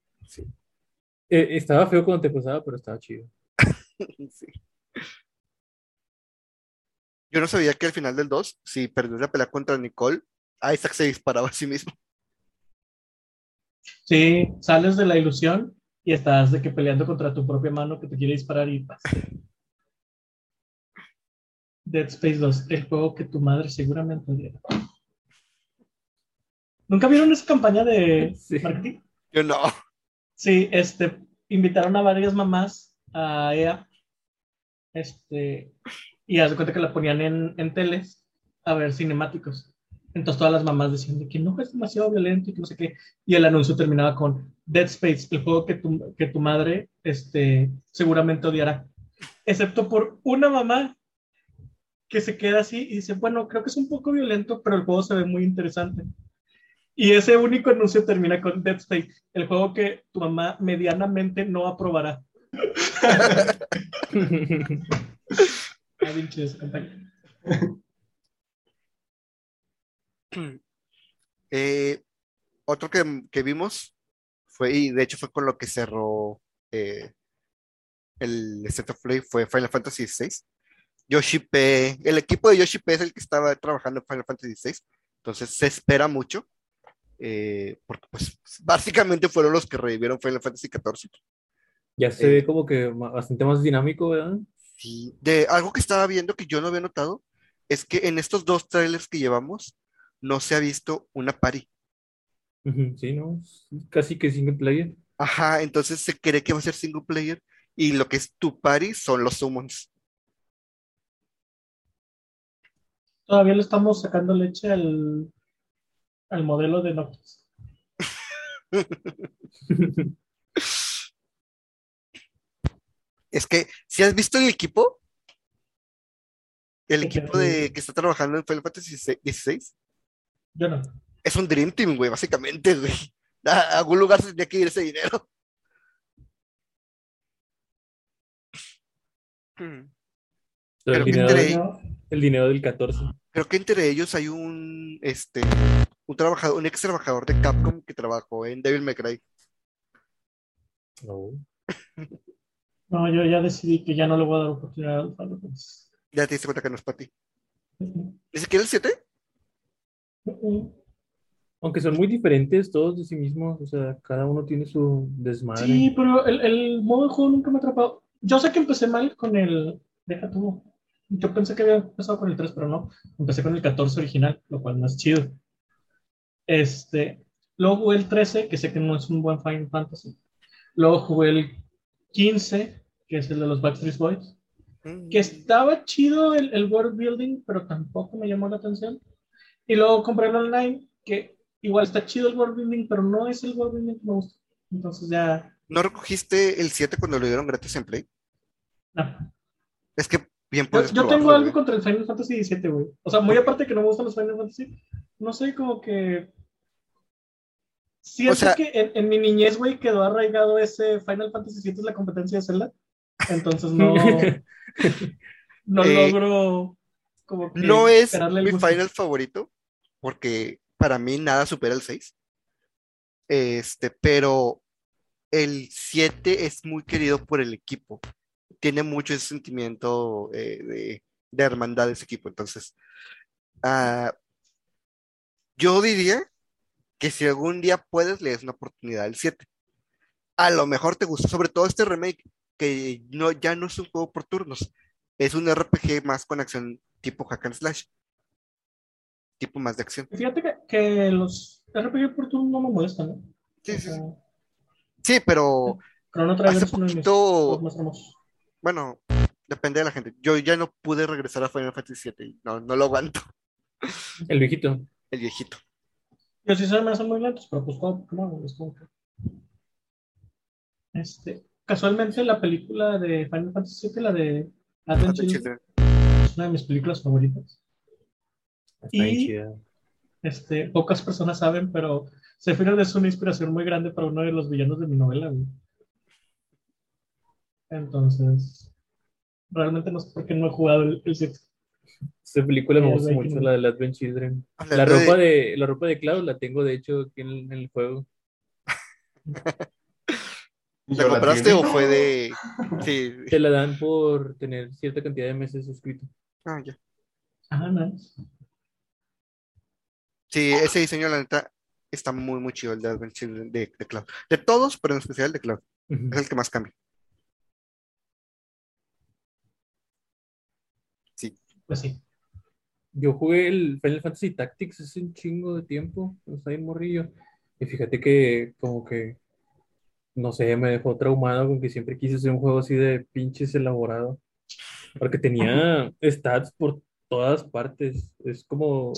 Eh, estaba feo cuando te pasaba, pero estaba chido. Sí. Yo no sabía que al final del 2, si perdió la pelea contra Nicole, Isaac se disparaba a sí mismo. Sí, sales de la ilusión y estás de que peleando contra tu propia mano que te quiere disparar y pasa. Dead Space 2, el juego que tu madre seguramente odiará. ¿Nunca vieron esa campaña de Sí. marketing? Yo no. Sí, este, invitaron a varias mamás a EA, este, y haz de cuenta que la ponían en, en teles a ver cinemáticos. Entonces todas las mamás decían de que no es demasiado violento y que no sé qué. Y el anuncio terminaba con Dead Space, el juego que tu, que tu madre este, seguramente odiará. Excepto por una mamá que se queda así y dice, bueno, creo que es un poco violento, pero el juego se ve muy interesante. Y ese único anuncio termina con Dead Space, el juego que tu mamá medianamente no aprobará. Ah. Eh, otro que, que vimos fue, y de hecho fue con lo que cerró eh, el State of Play, fue Final Fantasy XVI. Yoshi P, el equipo de Yoshi P es el que estaba trabajando en Final Fantasy XVI, entonces se espera mucho, eh, porque pues básicamente fueron los que revivieron Final Fantasy XIV. Ya se Eh. ve como que bastante más dinámico, ¿verdad? Sí, de algo que estaba viendo que yo no había notado es que en estos dos trailers que llevamos no se ha visto una party. Sí, ¿no? Casi que single player. Ajá, entonces se cree que va a ser single player y lo que es tu party son los summons. Todavía le estamos sacando leche al, al modelo de Noctis. Es que, si has visto el equipo, el Sí, equipo de que está trabajando en Final Fantasy XVI, Yo no. es un Dream Team, güey, básicamente, güey. A algún lugar se tendría que ir ese dinero. Hmm. Creo el que dinero, entre- Yo- el dinero del 14. Creo que entre ellos hay un, este, un trabajador, un ex trabajador de Capcom que trabajó en Devil May Cry. No. no, yo ya decidí que ya no le voy a dar oportunidad al Final Fantasy. Ya te diste cuenta que no es para ti. ¿Ni siquiera el 7? mm, mm. Aunque son muy diferentes todos de sí mismos, o sea, cada uno tiene su desmadre. Sí, pero el, el modo de juego nunca me ha atrapado. Yo sé que empecé mal con el. Deja tú. Yo pensé que había empezado con el 3, pero no. Empecé con el 14 original, lo cual no es chido. Este. Luego jugué el 13, que sé que no es un buen Final Fantasy. Luego jugué el 15, que es el de los Backstreet Boys. Mm. Que estaba chido el, el world building, pero tampoco me llamó la atención. Y luego compré el online, que igual está chido el world building, pero no es el world building que me gusta. Entonces ya. ¿No recogiste el 7 cuando lo dieron gratis en Play? No. Es que bien Yo, puedes yo tengo probarlo, algo güey. contra el Final Fantasy XVII, güey. O sea, muy aparte que no me gustan los Final Fantasy, no sé, como que. Siento O sea- que en, en mi niñez, güey, quedó arraigado ese Final Fantasy VII es la competencia de Zelda. Entonces no. no Eh, logro. Como que No es mi gusto. final favorito, porque para mí nada supera el 6. Este, pero el 7 es muy querido por el equipo. Tiene mucho ese sentimiento eh, de, de hermandad de ese equipo. Entonces, ah, yo diría que si algún día puedes, le des una oportunidad al 7. A lo mejor te gusta, sobre todo este remake, que no, ya no es un juego por turnos, es un RPG más con acción tipo hack and slash, tipo más de acción. Fíjate que, que los RPG por turno no me molestan, ¿no? Sí, O sí, sea, sí. Sí, pero Chrono Trigger hace es uno de mis poquito, hermosos. bueno, depende de la gente. Yo ya no pude regresar a Final Fantasy VII, y no, no lo aguanto, El viejito. el viejito. Yo sí se me hacen muy lentos, pero pues Pokémon es como que. Este, casualmente la película de Final Fantasy VII, la de Advent Advent Children, Children. es una de mis películas favoritas. Y-. Este, pocas personas saben, pero Sephiroth es una inspiración muy grande para uno de los villanos de mi novela, güey. Entonces, realmente no sé por qué no he jugado el, el 7. Esta película me gusta mucho, la de Advent Children. La ropa de, la ropa de Cloud la tengo de hecho aquí en, en el juego. ¿La compraste o fue de...? Sí. Te la dan por tener cierta cantidad de meses suscrito. Ah, ya. Ah, nice. Sí, ese diseño, la neta, está muy, muy chido el de Advent Children de, de Cloud. De todos, pero en especial de Cloud. Es el que más cambia. Pues sí. Yo jugué el Final Fantasy Tactics hace un chingo de tiempo, estaba en morrillo. Y fíjate que como que, no sé, me dejó traumado con que siempre quise hacer un juego así de pinches elaborado. Porque tenía stats por todas partes. Es como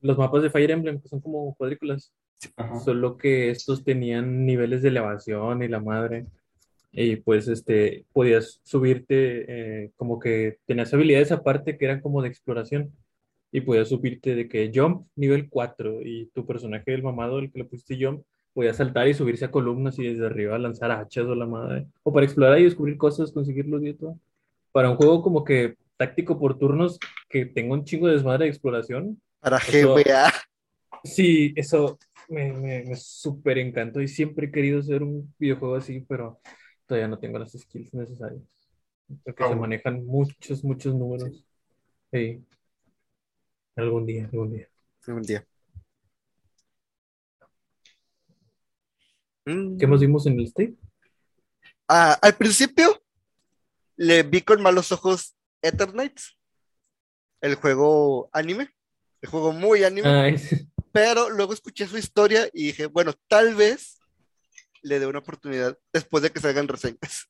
los mapas de Fire Emblem, que son como cuadrículas. Ajá. Solo que estos tenían niveles de elevación y la madre. Y pues este, podías subirte, eh, como que tenías habilidades aparte que eran como de exploración. Y podías subirte de que jump nivel 4 y tu personaje, el mamado, el que le pusiste jump, podía saltar y subirse a columnas y desde arriba lanzar hachas o la madre. O para explorar y descubrir cosas, conseguir luz y todo. Para un juego como que táctico por turnos que tenga un chingo de desmadre de exploración, Para Eso- GBA. Sí, eso me, me, me súper encantó y siempre he querido hacer un videojuego así, pero todavía no tengo las skills necesarias. Porque se manejan muchos, muchos números. Sí. Algún día, algún día. Un día. Mm. ¿Qué más vimos en el state? Ah, al principio le vi con malos ojos Eternights, el juego anime, el juego muy anime, Ah, pero luego escuché su historia y dije, bueno, tal vez le dé una oportunidad después de que salgan reseñas.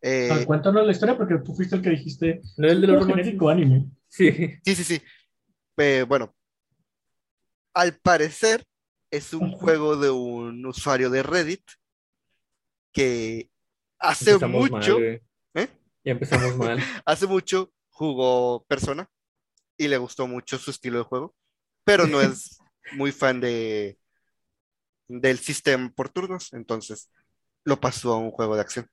Eh, Ah, cuéntanos la historia porque tú fuiste el que dijiste. ¿No el de "Un los juego romances? genérico anime. Sí. sí, sí, sí. Eh, bueno, al parecer es un juego de un usuario de Reddit que hace Empezamos mal, mucho, güey. ¿eh? Ya empezamos mal. hace mucho jugó Persona y le gustó mucho su estilo de juego, pero no es muy fan de del sistema por turnos, entonces lo pasó a un juego de acción.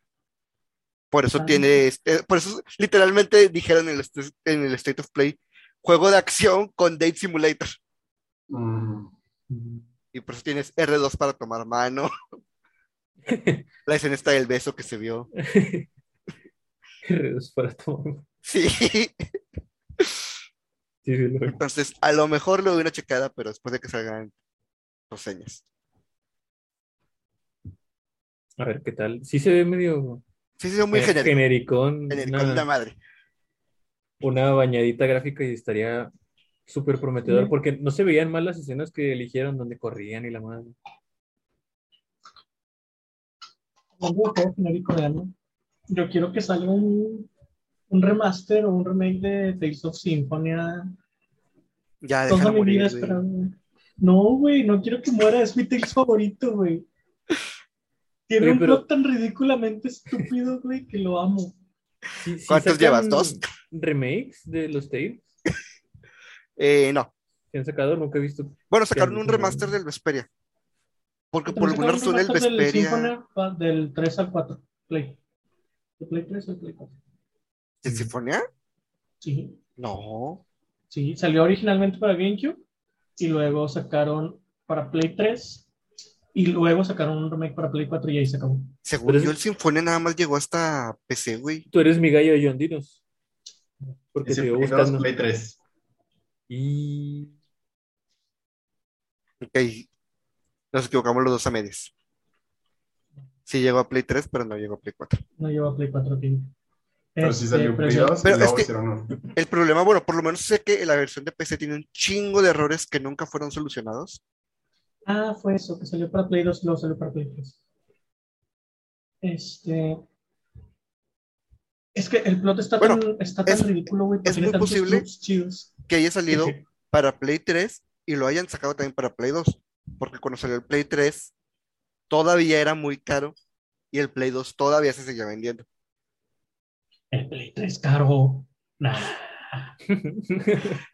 Por eso Ah. tiene, este- por eso literalmente dijeron en el, en el State of Play, juego de acción con Date Simulator. Mm. Y por eso tienes R2 para tomar mano. La escena está del beso que se vio. Redes para tomar. Sí. Sí, Entonces, a lo mejor le doy una checada, pero después de que salgan reseñas. A ver, ¿qué tal? Sí se ve medio Sí, sí, son muy eh, genérico. genericón, Genérico, una, la madre. una bañadita gráfica y estaría súper prometedor Sí. porque no se veían mal las escenas que eligieron donde corrían y la madre. Yo quiero que salga un, un remaster o un remake de Tales of Symphonia. Ya, Toda mi vida morir, güey. esperando. No, güey, no quiero que muera, es mi Tales favorito, güey. Tiene Oye, un pero- plot tan ridículamente estúpido, güey, que lo amo. Sí- sí ¿Cuántos llevas? ¿Dos? ¿Remakes de los Tales? Eh, no. ¿Que han sacado? Nunca he visto. Bueno, sacaron un remaster del Vesperia. Porque por alguna razón el del Vesperia. Va del 3 al 4, Play. ¿De Play 3 al Play 4? ¿De Sinfonía? Sí, No. sí, salió originalmente para GameCube y luego sacaron para Play 3 y luego sacaron un remake para Play 4 y ahí se acabó. Según Pero es- yo, el Sinfonía nada más llegó hasta PC, güey. Tú eres mi gallo de John Dinos. Porque te iba Play 2, buscando. Play 3. Y. Ok. Nos equivocamos los dos a medias. Sí llegó a Play 3, pero no llegó a Play 4. No lleva Play 4 aquí. Pero sí Este, salió pero Play sí- 2 Pero es que- El problema, bueno, por lo menos sé que la versión de PC tiene un chingo de errores que nunca fueron solucionados. Ah, fue eso, que salió para Play 2 y luego salió para Play 3. Este. Es que el plot está Bueno, tan, está tan es- ridículo, güey. es muy posible. Que haya salido para Play 3 y lo hayan sacado también para Play 2. Porque cuando salió el Play 3 todavía era muy caro y el Play 2 todavía se seguía vendiendo. El Play 3 caro. Nah.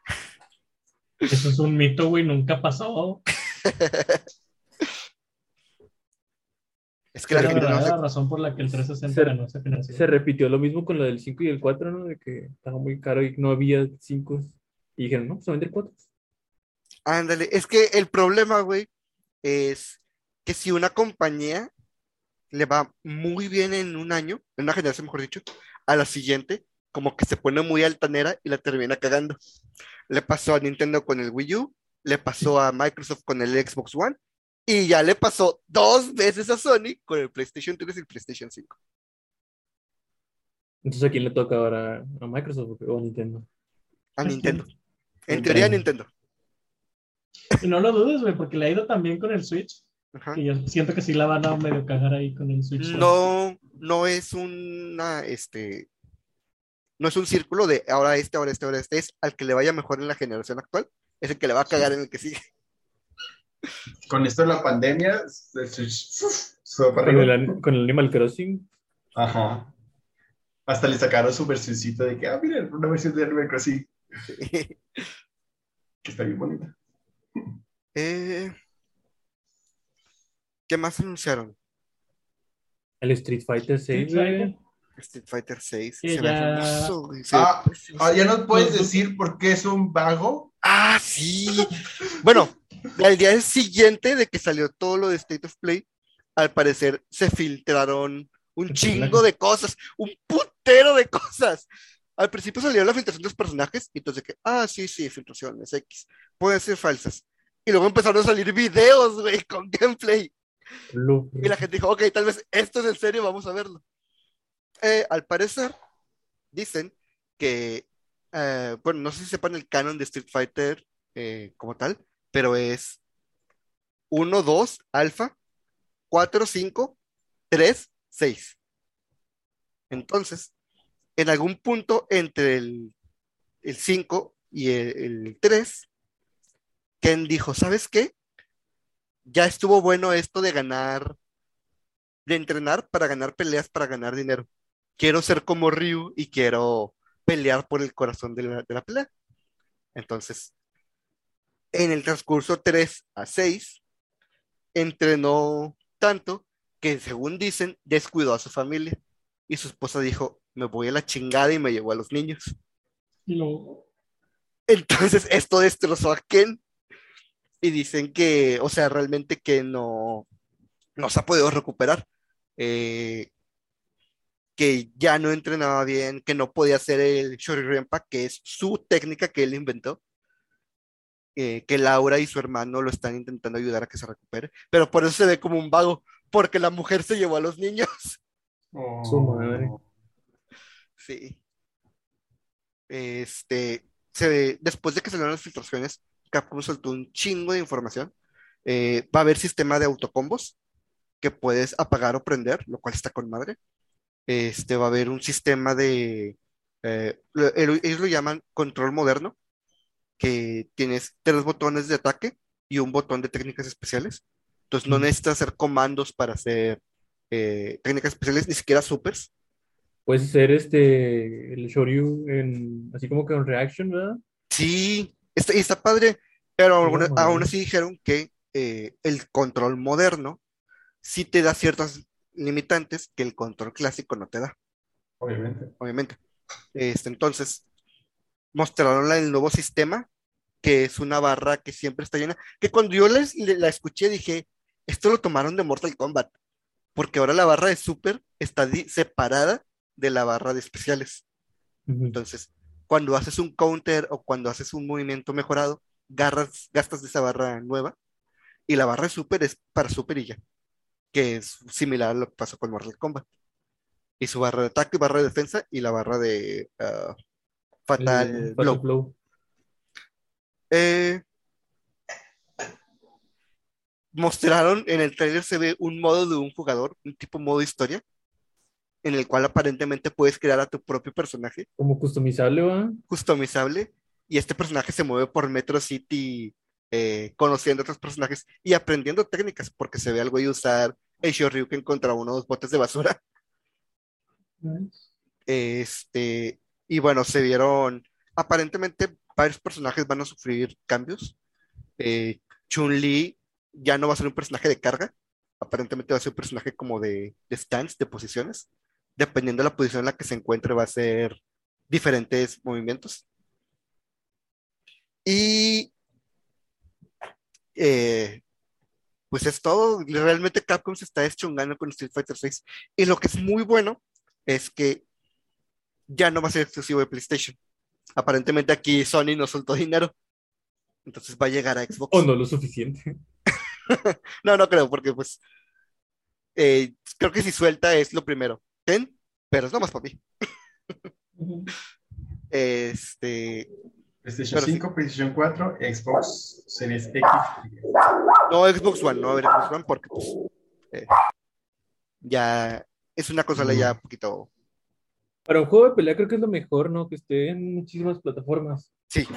Eso es un mito, güey. Nunca pasó. Es que la la gente no hace- razón por la que el 360 Se- ganó esa generación. Se repitió lo mismo con lo del 5 y el 4, ¿no? De que estaba muy caro y no había 5. Y dijeron, no, se vender 4. Ándale, es que el problema, güey, es que si una compañía le va muy bien en un año, en una generación, mejor dicho, a la siguiente, como que se pone muy altanera y la termina cagando. Le pasó a Nintendo con el Wii U, le pasó a Microsoft con el Xbox One, y ya le pasó dos veces a Sony con el PlayStation 3 y el PlayStation 5. Entonces, ¿a quién le toca ahora? ¿A Microsoft o a Nintendo? A. Nintendo. En teoría, a Nintendo. Y no lo dudes, güey, porque le ha ido también con el Switch. Ajá. Y yo siento que sí la van a medio cagar ahí con el Switch. No, no es una, este, no es un círculo de ahora este, ahora este, ahora este, es al que le vaya mejor en la generación actual, es el que le va a cagar en el que sigue. Con esto de la pandemia, Con el, con el Animal Crossing. Ajá. Hasta le sacaron su versioncito de que, ah, miren, una versión de Animal Crossing que está bien bonita. Eh, ¿qué más anunciaron? El Street Fighter 6, Street Fighter. güey. Street Fighter 6. Que se ve ya- ve Ah, precioso. Ah, ya nos puedes Los- decir por qué es un vago. Ah, sí. Bueno, al día siguiente de que salió todo lo de State of Play, al parecer se filtraron un chingo de cosas, un putero de cosas. Al principio salió la filtración de los personajes y entonces que, ah, sí, sí, filtraciones X, pueden ser falsas. Y luego empezaron a salir videos, güey, con gameplay. Y la gente dijo, ok, tal vez esto es en serio, vamos a verlo. Eh, al parecer, dicen que, eh, bueno, no sé si sepan el canon de Street Fighter eh, como tal, pero es 1, 2, alfa, 4, 5, 3, 6. Entonces, en algún punto entre el, el 5 y el, el 3, Ken dijo, ¿sabes qué? Ya estuvo bueno esto de ganar, de entrenar para ganar peleas, para ganar dinero. Quiero ser como Ryu y quiero pelear por el corazón de la, de la pelea. Entonces, en el transcurso 3 a 6, entrenó tanto que, según dicen, descuidó a su familia. Y su esposa dijo, me voy a la chingada y me llevó a los niños. Y luego, Entonces, esto destrozó a Ken. Y dicen que, o sea, realmente que no, no se ha podido recuperar. Eh, que ya no entrenaba bien, que no podía hacer el Shoryurenpa, que es su técnica que él inventó. eh, que Laura y su hermano lo están intentando ayudar a que se recupere, pero por eso se ve como un vago, porque la mujer se llevó a los niños. Oh. Su madre. Sí. Este, se ve- después de que salieron las filtraciones, Capcom soltó un chingo de información. Eh, va a haber sistema de autocombos que puedes apagar o prender, lo cual está con madre. Este, va a haber un sistema de, eh, lo- el- ellos lo llaman control moderno, que tienes tres botones de ataque y un botón de técnicas especiales. Entonces no necesitas hacer comandos para hacer eh, técnicas especiales, ni siquiera supers. Puedes hacer este, el Shoryu en, así como que en reaction, ¿verdad? Sí, está, está padre, pero aún, aún así dijeron que eh, el control moderno sí te da ciertas limitantes que el control clásico no te da, Obviamente. obviamente. Este, entonces, mostraron el nuevo sistema, que es una barra que siempre está llena, que cuando yo les- le- la escuché dije, esto lo tomaron de Mortal Kombat, porque ahora la barra de super está separada de la barra de especiales. Entonces, cuando haces un counter o cuando haces un movimiento mejorado, garras- gastas de esa barra nueva. Y la barra de super es para super y ya, que es similar a lo que pasó con Mortal Kombat. Y su barra de ataque, barra de defensa y la barra de ah, Fatal El Blow. Fatal Blow. Eh, mostraron en el trailer se ve un modo de un jugador, un tipo modo historia, en el cual aparentemente puedes crear a tu propio personaje. Como customizable, ¿va? customizable y este personaje se mueve por Metro City eh, conociendo otros personajes y aprendiendo técnicas porque se ve algo y usar el Shoryuken contra unos botes de basura. Nice. Este, y bueno, se vieron, aparentemente varios personajes van a sufrir cambios. Eh, Chun-Li ya no va a ser un personaje de carga, aparentemente va a ser un personaje como de, de stance, de posiciones. Dependiendo de la posición en la que se encuentre, va a ser diferentes movimientos. Y eh, pues es todo. Realmente Capcom se está deschongando con Street Fighter 6. Y lo que es muy bueno es que ya no va a ser exclusivo de PlayStation. Aparentemente aquí Sony no soltó dinero. Entonces va a llegar a Xbox. O no lo suficiente. No, no creo, porque pues eh, creo que si suelta es lo primero. Ten, pero es nomás para mí. Este, PlayStation Pero sí. 5, PlayStation 4, Xbox Series X. no Xbox One, no va a haber Xbox One porque pues, eh, ya es una consola ya un poquito. Para un juego de pelea creo que es lo mejor, ¿no? Que esté en muchísimas plataformas. Sí,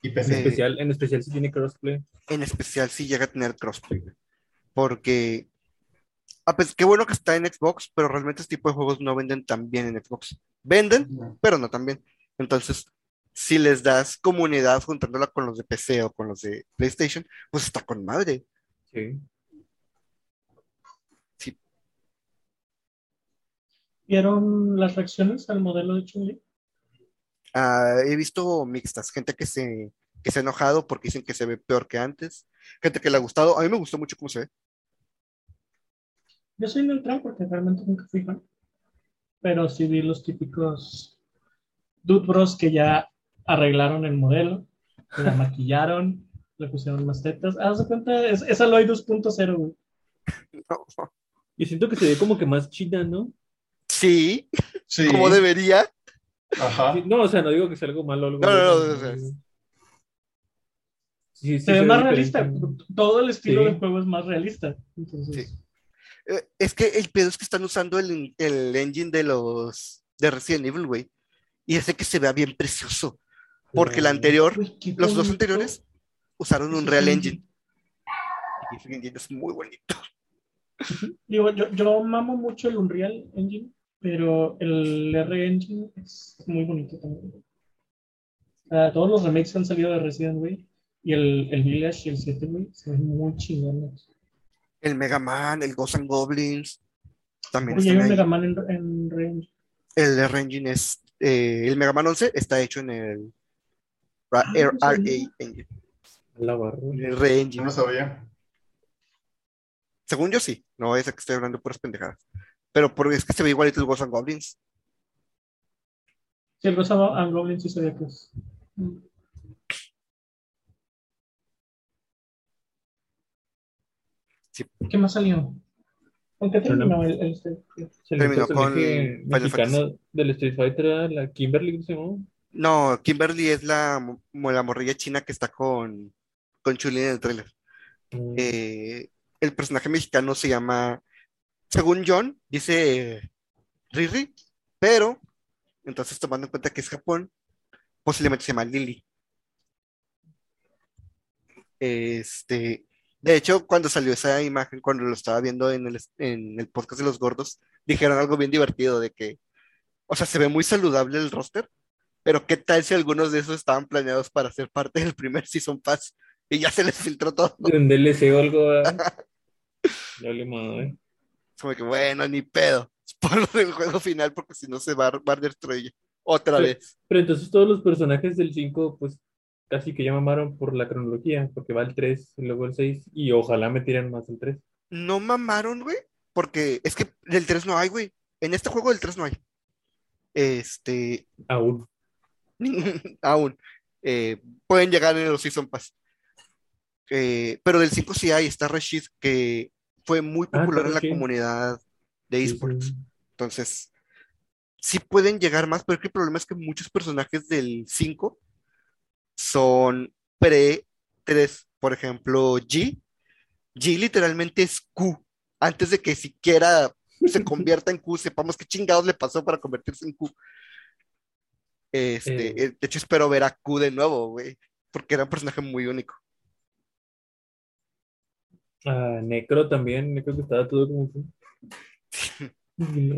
Y En PC. Eh, especial, en especial si tiene crossplay. en especial si llega a tener crossplay. Porque, ah, pues qué bueno que está en Xbox, pero realmente este tipo de juegos no venden tan bien en Xbox. Venden, No. pero no tan bien. Entonces, si les das comunidad juntándola con los de PC o con los de PlayStation, pues está con madre. Sí. ¿Vieron las reacciones al modelo de Chun-Li? Ah, he visto mixtas, gente que se, que se ha enojado porque dicen que se ve peor que antes, gente que le ha gustado. A mí me gustó mucho cómo se ve. Yo soy neutral porque realmente nunca fui fan. Pero sí vi los típicos Dude Bros que ya arreglaron el modelo, la maquillaron, le pusieron más tetas. Haz de cuenta, es, es Aloy 2.0, güey. No. Y siento que se ve como que más chida, ¿no? Sí, Sí. como debería. Ajá. No, o sea, no digo que sea algo malo algo No, no, no, Sí, sí, Se ve más diferente. realista. Todo el estilo Sí. del juego es más realista. Entonces, Sí. Eh, Es que el pedo es que están usando el, el engine de los de Resident Evil, güey. Y hace que se vea bien precioso. Porque Sí. anterior, Uy, los dos anteriores, usaron un Real engine. Y ese engine es muy bonito. Digo, yo, yo mamo mucho el Unreal Engine, pero el R Engine es muy bonito también. Todos los remakes que han salido de Resident Evil y el, el Village y el 7, güey, se ven muy chingones. El Mega Man, el Ghosts and Goblins, también Oye, hay un. Mega Man en, en Re Engine. El R Engine es. eh, el Mega Man 11 está hecho en el RA Engine. RA Engine. No sabía. Según yo sí, no es que estoy hablando puras pendejadas. Pero porque es que se ve igualito el Ghost and Goblins. Sí, el Ghost and Goblins sí sabía que es. ¿Qué más salió? ¿Con qué terminó el, el, el, el terminó con Final mexicano del Street Fighter, la Kimberly, ¿cómo? No, Kimberly es la, la morrilla china que está con, con Chun-Li en el tráiler. Mm, Eh, el personaje mexicano se llama, según John, dice Riri, pero entonces tomando en cuenta que es Japón, posiblemente se llama Lily. Este, de hecho, cuando salió esa imagen, cuando lo estaba viendo en el, en el podcast de los gordos, dijeron algo bien divertido de que, o sea, se ve muy saludable el roster, pero ¿qué tal si algunos de esos estaban planeados para ser parte del primer Season Pass y ya se les filtró todo? un DLC o algo, ¿verdad? Ya le madre. Como que, bueno, ni pedo. Ponlo del juego final porque si no se va, a- va a destruir otra vez. Pero entonces todos los personajes del 5, pues casi que ya mamaron por la cronología, porque va el 3, y luego el 6, y ojalá me tiren más el 3. No mamaron, güey, porque es que del 3 no hay, güey. En este juego del 3 no hay. Este, Aún. aún. Eh, pueden llegar en los Season Pass. Eh, pero del 5 sí hay, está Rashid, que fue muy Ah, popular está en la comunidad de esports. sí. Entonces, sí pueden llegar más, pero el problema es que muchos personajes del 5 son pre-3. Por ejemplo, G. G literalmente es Q. Antes de que siquiera se convierta en Q, sepamos qué chingados le pasó para convertirse en Q. Este, Eh. eh, de hecho, espero ver a Q de nuevo, güey, porque era un personaje muy único. Ah, Necro también, Necro que estaba todo como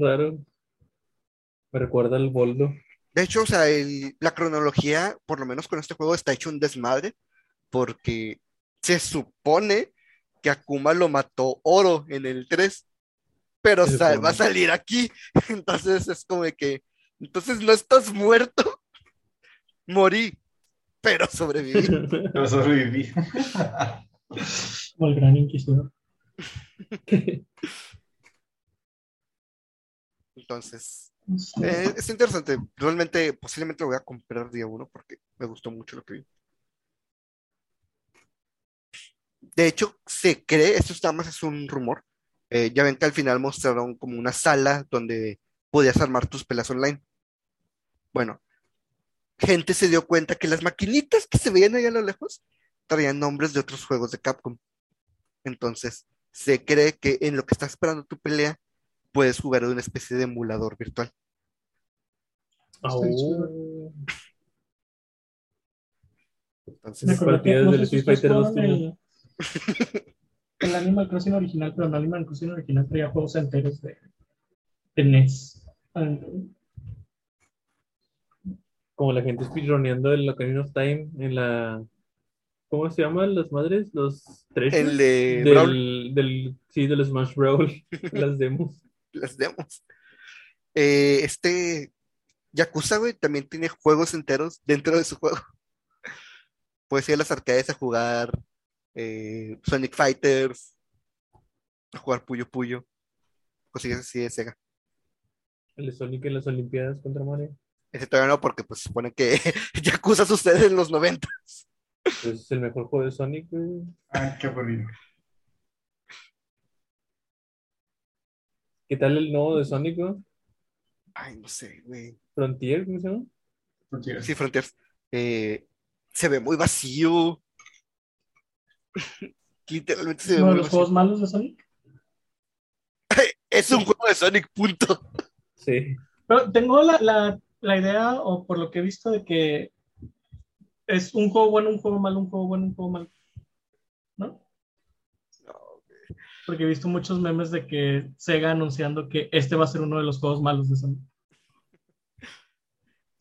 raro. Me recuerda al Boldo. De hecho, o sea, el- la cronología, por lo menos con este juego, está hecho un desmadre, porque se supone que Akuma lo mató Oro en el 3, pero va a salir aquí. Entonces es como de que, entonces no estás muerto, morí, pero sobreviví. Pero sobreviví. Como el gran inquisidor. Entonces, eh, es interesante. Realmente, posiblemente lo voy a comprar día uno porque me gustó mucho lo que vi. De hecho, se cree, esto nada más es un rumor. eh, ya ven que al final mostraron como una sala donde podías armar tus pelas online. Bueno, gente se dio cuenta que las maquinitas que se veían allá a lo lejos traían nombres de otros juegos de Capcom. Entonces, se cree que en lo que estás esperando tu pelea, puedes jugar de una especie de emulador virtual. Au. Entonces, partidas no del Street Fighter 2 jugaron el, el Animal Crossing original, pero el Animal Crossing original traía juegos enteros de, de NES. Como la gente speedroneando el Ocarina of Time en la. ¿Cómo se llaman las madres? Los tres. el de Brawl, Del, del, sí, del Smash Brawl, las demos. las demos. Eh, este Yakuza, güey, también tiene juegos enteros dentro de su juego. Puedes ir a las arcades a jugar eh, Sonic Fighters, a jugar Puyo Puyo, cosillas así de Sega. El de Sonic en las Olimpiadas contra Mario. Ese todavía no, porque pues se supone que Yakuza sucede en los 90. Pues es el mejor juego de Sonic, güey. Ay, qué aburrido. ¿Qué tal el nuevo de Sonic, güey? Ay, no sé, güey. Frontier, ¿cómo se llama? Quiero. Sí, Frontiers. Eh, se ve muy vacío. Literalmente se ve Uno de los vacío. juegos malos de Sonic. Es un juego de Sonic, punto. Sí. Pero tengo la, la, la idea, o por lo que he visto, de que es un juego bueno, un juego malo, un juego bueno, un juego malo. ¿No? Porque he visto muchos memes de que Sega anunciando que este va a ser uno de los juegos malos de Sonic.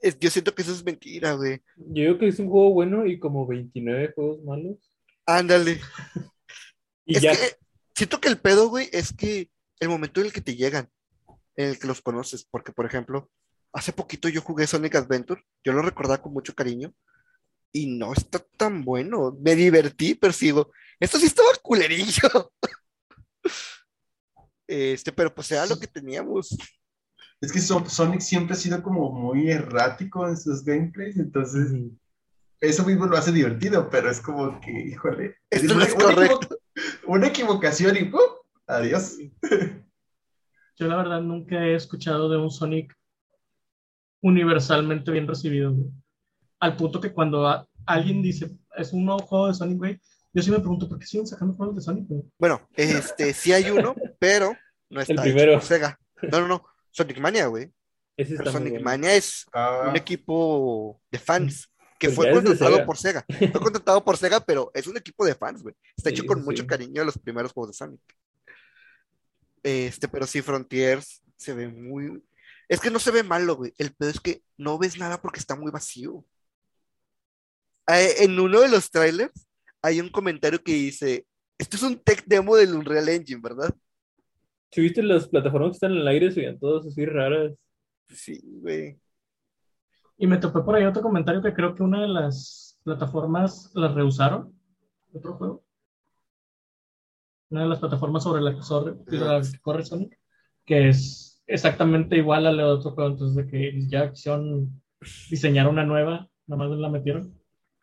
Es- yo siento que eso es mentira, güey. Yo digo que es un juego bueno y como 29 juegos malos. Ándale. Y Es ya. que siento que el pedo, güey, es que el momento en el que te llegan, en el que los conoces, porque, por ejemplo, hace poquito yo jugué Sonic Adventure, yo lo recordaba con mucho cariño, y no está tan bueno. Me divertí, pero sigo. Esto sí estaba culerillo. Este, pero pues era lo que teníamos. Es que Son- Sonic siempre ha sido como muy errático en sus gameplays, entonces eso mismo lo hace divertido, pero es como que, híjole. Esto no un- es una correcto. Una equivocación y ¡pum! Adiós. Yo la verdad nunca he escuchado de un Sonic universalmente bien recibido, güey. Al punto que cuando a- alguien dice, es un nuevo juego de Sonic, güey, yo sí me pregunto, ¿por qué siguen sacando juegos de Sonic, güey? Bueno, este, sí hay uno, pero no está hecho primero. por Sega. No, no, no. Sonic Mania, güey. Ese está Sonic bueno. Mania es Ah, un equipo de fans que Pero fue contratado Sega. por Sega. Fue contratado por Sega, pero es un equipo de fans, güey. Está hecho con sí, mucho cariño de los primeros juegos de Sonic. Este, pero sí, Frontiers se ve muy. Es que no se ve malo, güey. El pedo es que no ves nada porque está muy vacío. Eh, En uno de los trailers hay un comentario que dice: Esto es un tech demo del Unreal Engine, ¿verdad? Si viste las plataformas que están en el aire, se veían todas así raras. Sí, güey. Y me topé por ahí otro comentario que creo que una de las plataformas las rehusaron. Otro juego. Una de las plataformas sobre la que, sobre la que corre Sonic, que es exactamente igual a la de otro juego. Entonces, de que ya quisieron diseñar una nueva, nada más la metieron.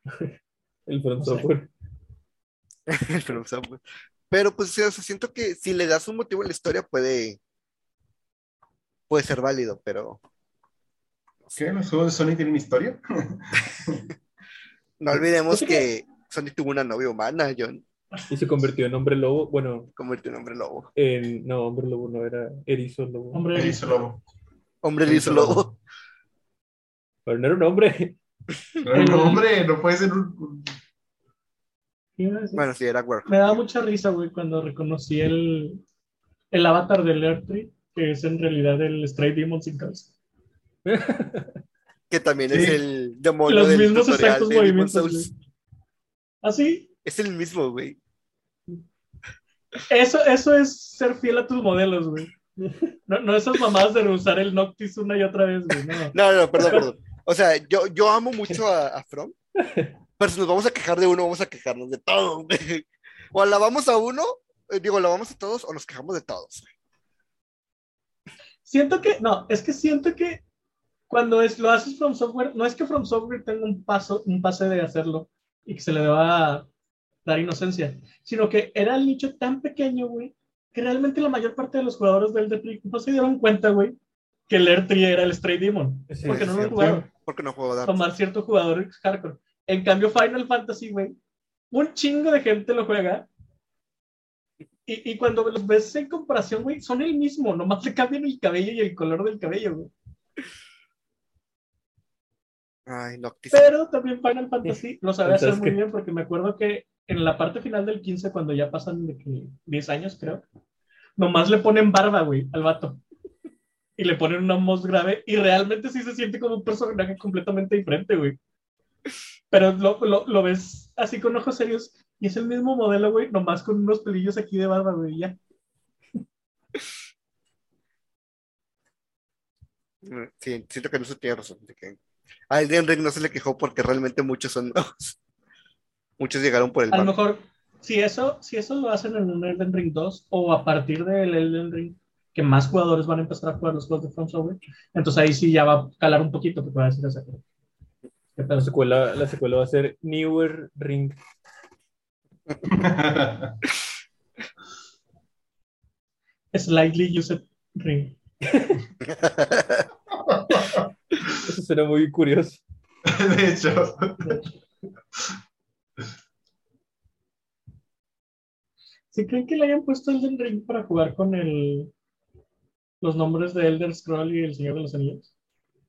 El front No sé. software. o sea, pues, pero, pues, sí, o sea, siento que si le das un motivo a la historia puede, puede ser válido, pero ¿Qué? ¿Los juegos de Sonic tienen historia? no olvidemos Yo creo que Sonic tuvo una novia humana, John, Y se convirtió en hombre lobo. Bueno, convirtió en hombre lobo. en, no, hombre lobo no era erizo lobo. Hombre, Erizo Lobo. Hombre Sí, liso lobo. Pero no era un hombre. No, no, hombre, no puede ser un. un-. Bueno, sí, era Work. Me daba mucha risa, güey, cuando reconocí el, el avatar del Earthtree, que es en realidad el Stray Demon sin cabeza. Que también Sí. es el demonio Los del mismos exactos de movimientos, Souls. güey. Es el mismo, güey. Eso, eso es ser fiel a tus modelos, güey. No, no esas mamadas de usar el Noctis una y otra vez, güey. No. No, no, perdón, perdón. O sea, yo, yo amo mucho a, a From, pero si nos vamos a quejar de uno, vamos a quejarnos de todo, güey. O alabamos a uno, eh, digo, alabamos a todos, o nos quejamos de todos. Siento que, no, es que siento que cuando es, lo haces From Software, no es que From Software tenga un paso, un pase de hacerlo y que se le deba dar inocencia, sino que era el nicho tan pequeño, güey, que realmente la mayor parte de los jugadores del The Tree no se dieron cuenta, güey, que el Tree era el Stray Demon, Sí, porque no lo cierto. jugaron. Porque no juego Dark tomar ciertos jugadores hardcore. En cambio, Final Fantasy, güey, un chingo de gente lo juega. Y, y cuando los ves en comparación, güey, son el mismo, nomás le cambian el cabello y el color del cabello, güey. Ay, Noctis. Pero también Final Fantasy lo sabe hacer muy ¿qué? bien, porque me acuerdo que en la parte final del 15, cuando ya pasan de que 10 años, creo, nomás le ponen barba, güey, al vato. Y le ponen una voz grave, y realmente sí se siente como un personaje completamente diferente, güey. Pero lo, lo, lo ves así con ojos serios, y es el mismo modelo, güey, nomás con unos pelillos aquí de barba, güey, ya. Mm, Sí, siento que no se tiene razón. De que a Elden Ring no se le quejó porque realmente muchos son. Muchos llegaron por el A lo mejor, si eso, si eso lo hacen en un Elden Ring 2, o a partir del Elden Ring, que más jugadores van a empezar a jugar los juegos de From Software, entonces ahí sí ya va a calar un poquito, porque va a decir esa. La secuela, la secuela va a ser Newer Ring. Slightly used ring. Eso será muy curioso. de hecho, ¿Sí creen que le hayan puesto Elden Ring para jugar con el los nombres de Elder Scroll y el Señor de los Anillos?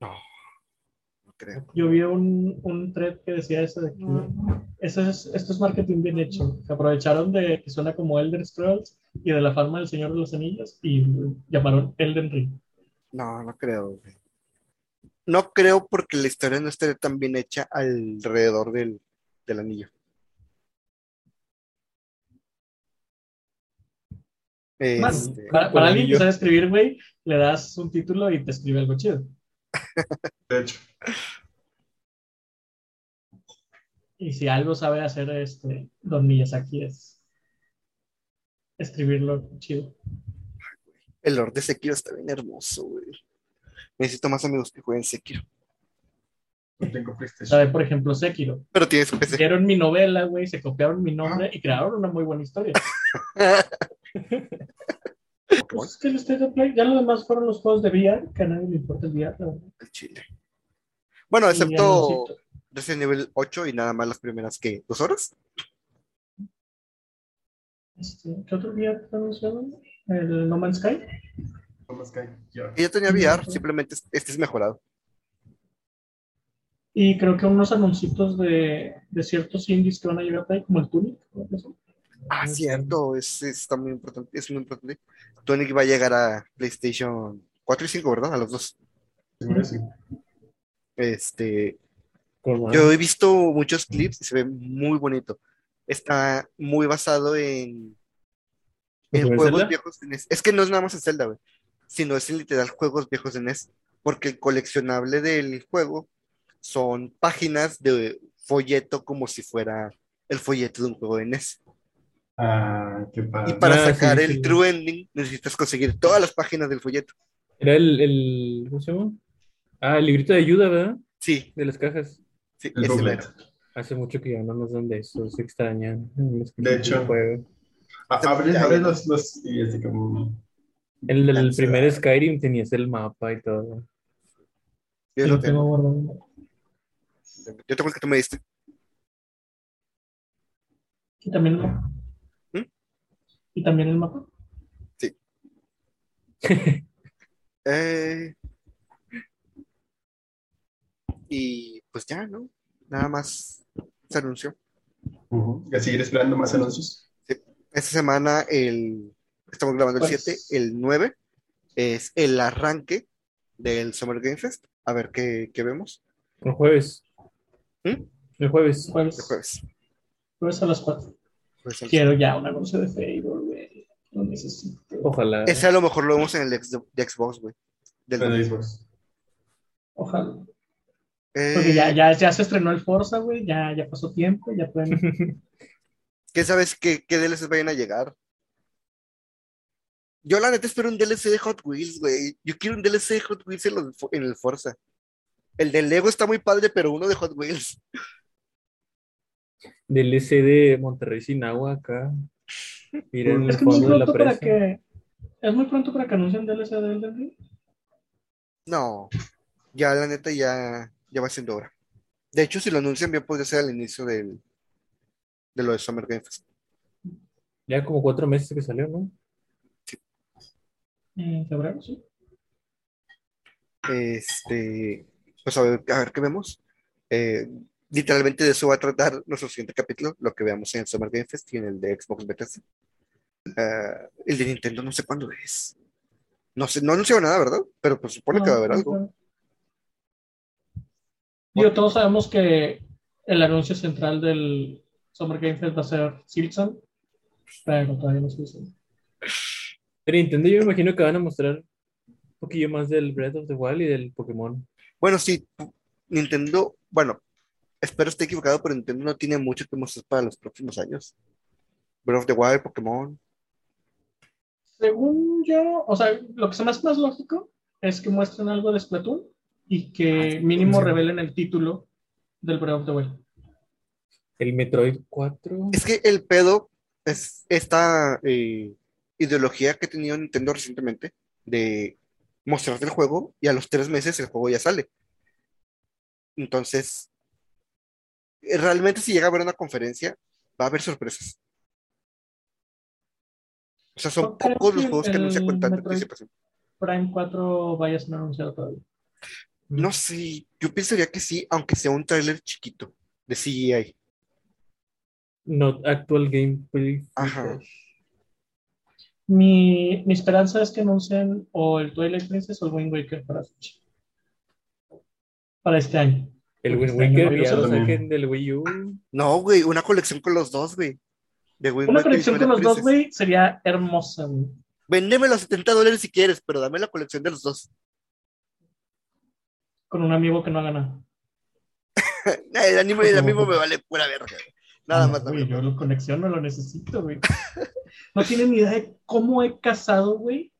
No creo. Yo vi un, un thread que decía eso de que eso es, esto es marketing bien hecho. Se aprovecharon de que suena como Elder Scrolls y de la fama del Señor de los Anillos y llamaron Elden Ring. No, no creo. güey. No creo porque la historia no esté tan bien hecha alrededor del, del anillo. Más, Este, para, para alguien que sabe escribir, güey, le das un título y te escribe algo chido. de hecho. Y si algo sabe hacer este Don Miyazaki es escribirlo chido. el Lord de Sekiro está bien hermoso, güey. Necesito más amigos que jueguen Sekiro. No tengo PlayStation. Sabe, por ejemplo, Sekiro. Pero tienes un PC. Hicieron mi novela, güey, se copiaron mi nombre y crearon una muy buena historia. Pues es que el State of Play, ya lo demás fueron los juegos de VR, que a nadie le importa el VR, la verdad. El chile. Bueno, Y excepto. Resident Evil 8 y nada más las primeras que dos horas. Este, ¿Qué otro VR te anunciaron? El No Man's Sky. ¿Cómo es que yo? Y ya tenía VR, simplemente este es mejorado. Y creo que unos anuncios de, de ciertos indies que van a llegar ahí, como el Tunic. ¿no? Ah, cierto, es, es está muy importante, es muy importante. Tonic va a llegar a PlayStation 4 y 5, ¿verdad? A los dos. Sí. Este, yo he visto muchos clips y se ve muy bonito. Está muy basado en, en ¿Como en juegos Zelda? viejos de NES. Es que no es nada más en Zelda, güey, sino es en literal juegos viejos de NES, porque el coleccionable del juego son páginas de folleto como si fuera el folleto de un juego de NES. Ah, qué Y padre. para Ah, sacar sí. el true ending necesitas conseguir todas las páginas del folleto. Era el, el, ¿cómo se llama? Ah, el librito de ayuda, ¿verdad? Sí, De las cajas. sí, El ese. Hace mucho que ya no nos dan de eso, se extrañan. Es que De hecho. el juego. Ah, Abre, abre los, los y así como. El del primer Skyrim tenías el mapa y todo. Yo lo tengo guardado. Yo tengo el que tú me diste. Y también. ¿Mm? Y también el mapa. Eh, y pues ya, ¿no? Nada más se anunció. Y a seguir esperando más anuncios. Esta semana, el, estamos grabando el Pues- 7, el 9 es el arranque del Summer Game Fest. A ver qué, qué vemos El jueves. ¿Mm? El jueves. el Jueves, jueves. jueves a las 4. Pues, Quiero ya un anuncio de Facebook. Lo necesito. Ojalá. Ese a lo mejor lo vemos en el ex- de Xbox, güey. Del En domingo. Xbox. Ojalá. Eh, Porque ya, ya, ya se estrenó el Forza, güey. Ya, ya pasó tiempo. Ya pueden. ¿Qué sabes qué, qué DLCs vayan a llegar? Yo la neta espero un DLC de Hot Wheels, güey. Yo quiero un DLC de Hot Wheels en, los- en el Forza. El de Lego está muy padre, pero uno de Hot Wheels. DLC de Monterrey sin agua acá. Mira en el es que es muy de la pronto para que. Es muy pronto para que anuncien DLC de Elden Ring. No, ya la neta ya, ya va siendo hora. De hecho, si lo anuncian, bien podría ser al inicio del, de lo de Summer Game Fest. Ya como cuatro meses que salió, ¿no? En febrero, sí. Este, pues a ver, a ver qué vemos. Eh, literalmente de eso va a tratar nuestro siguiente capítulo, lo que veamos en el Summer Game Fest y en el de Xbox Bethesda. El de Nintendo no sé cuándo es. No sé, no anunció nada, ¿verdad? Pero pues supone que va a haber No, algo. no. Digo, todos sabemos que el anuncio central del Summer Game Fest va a ser Silson, pero todavía no se dice. Pero Nintendo yo me imagino que van a mostrar un poquillo más del Breath of the Wild y del Pokémon. Bueno, sí, Nintendo, bueno, espero esté equivocado, pero Nintendo no tiene mucho que mostrar para los próximos años. Breath of the Wild, Pokémon. Según yo, o sea, lo que se me hace más lógico es que muestren algo de Splatoon y que mínimo sí. revelen el título del Breath of the Wild. El Metroid 4. Es que el pedo es esta eh, ideología que ha tenido Nintendo recientemente de mostrarte el juego y a los tres meses el juego ya sale. Entonces, eh, realmente si llega a haber una conferencia, va a haber sorpresas. O sea, son No pocos los juegos que anuncian con tanta Metroid- anticipación. Prime 4 vaya a ser anunciado todavía. No sé, yo pensaría que sí, aunque sea un tráiler chiquito de CGI. Not actual gameplay. Ajá. Mi, mi esperanza es que anuncien o el Twilight Princess o el Wind Waker para Switch. Para este año. El Wind Este Waker no, ya lo saquen del Wii U. No, güey, una colección con los dos, güey. De Una colección con los dos, güey, sería hermosa, güey. Véndeme los 70 dólares si quieres, pero dame la colección de los dos. Con un amigo que no haga nada. el anime, el amigo me vale pura verga. Nada Ah, más. Güey, yo la conexión no lo necesito, güey. No tienen ni idea de cómo he cazado, güey,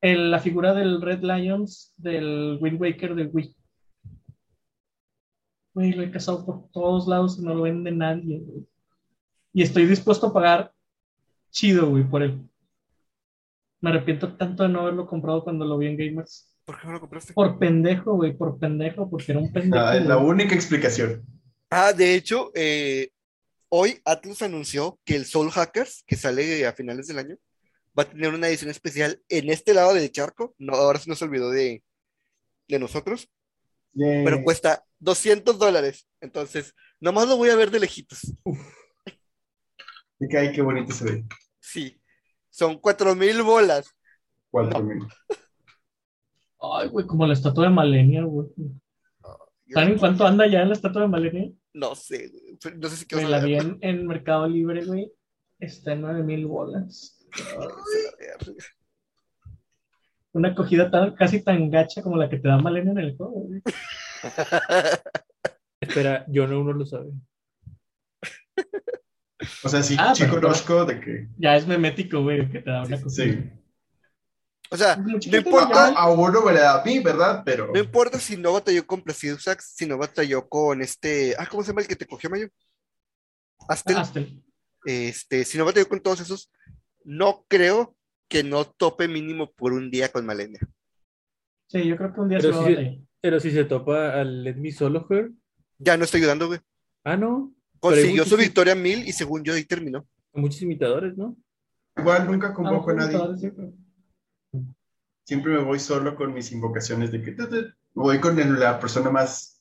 el- la figura del Red Lions del Wind Waker de Wii. Güey, lo he cazado por todos lados y no lo vende nadie, güey. Y estoy dispuesto a pagar chido, güey, por él. Me arrepiento tanto de no haberlo comprado cuando lo vi en Gamers. ¿Por qué no lo compraste? Por pendejo, güey, por pendejo, porque era un pendejo. Ah, es la única explicación. Ah, de hecho, eh, hoy Atlus anunció que el Soul Hackers, que sale a finales del año, va a tener una edición especial en este lado del charco. No, ahora se nos olvidó de, de nosotros, Yay. pero cuesta 200 dólares. Entonces, nomás lo voy a ver de lejitos. Y que, ay, qué bonito se ve. Sí, son 4000 bolas. Cuatro mil. Ay, güey, como la estatua de Malenia, güey. ¿Saben en cuánto anda ya la estatua de Malenia? No sé, güey. no sé si Me la vi en, en Mercado Libre, güey. Está en 9000 bolas. Una acogida tan, casi tan gacha como la que te da Malenia en el juego, güey. Espera, yo no uno lo sabe. O sea, sí, Ah, sí conozco de que. Ya es memético, güey, que te da una acogida. Sí. O sea, Mucha no importa, A, a uno me la da a mí, ¿verdad? Pero. no importa si no batalló con Placido Sax, si no batalló con este. Ah, ¿cómo se llama el que te cogió, Mayo? Astel. llama Astel. Este, si no batalló con todos esos, no creo que no tope mínimo por un día con Malenia. Sí, yo creo que un día Pero se va a. Pero si se topa al Let Me Solo Her. Ya no está ayudando, güey. Ah, no. Consiguió su victoria mil y según yo ahí terminó. Muchos imitadores, ¿no? Igual nunca convoco a nadie. Siempre me voy solo con mis invocaciones de que. voy con el- la persona más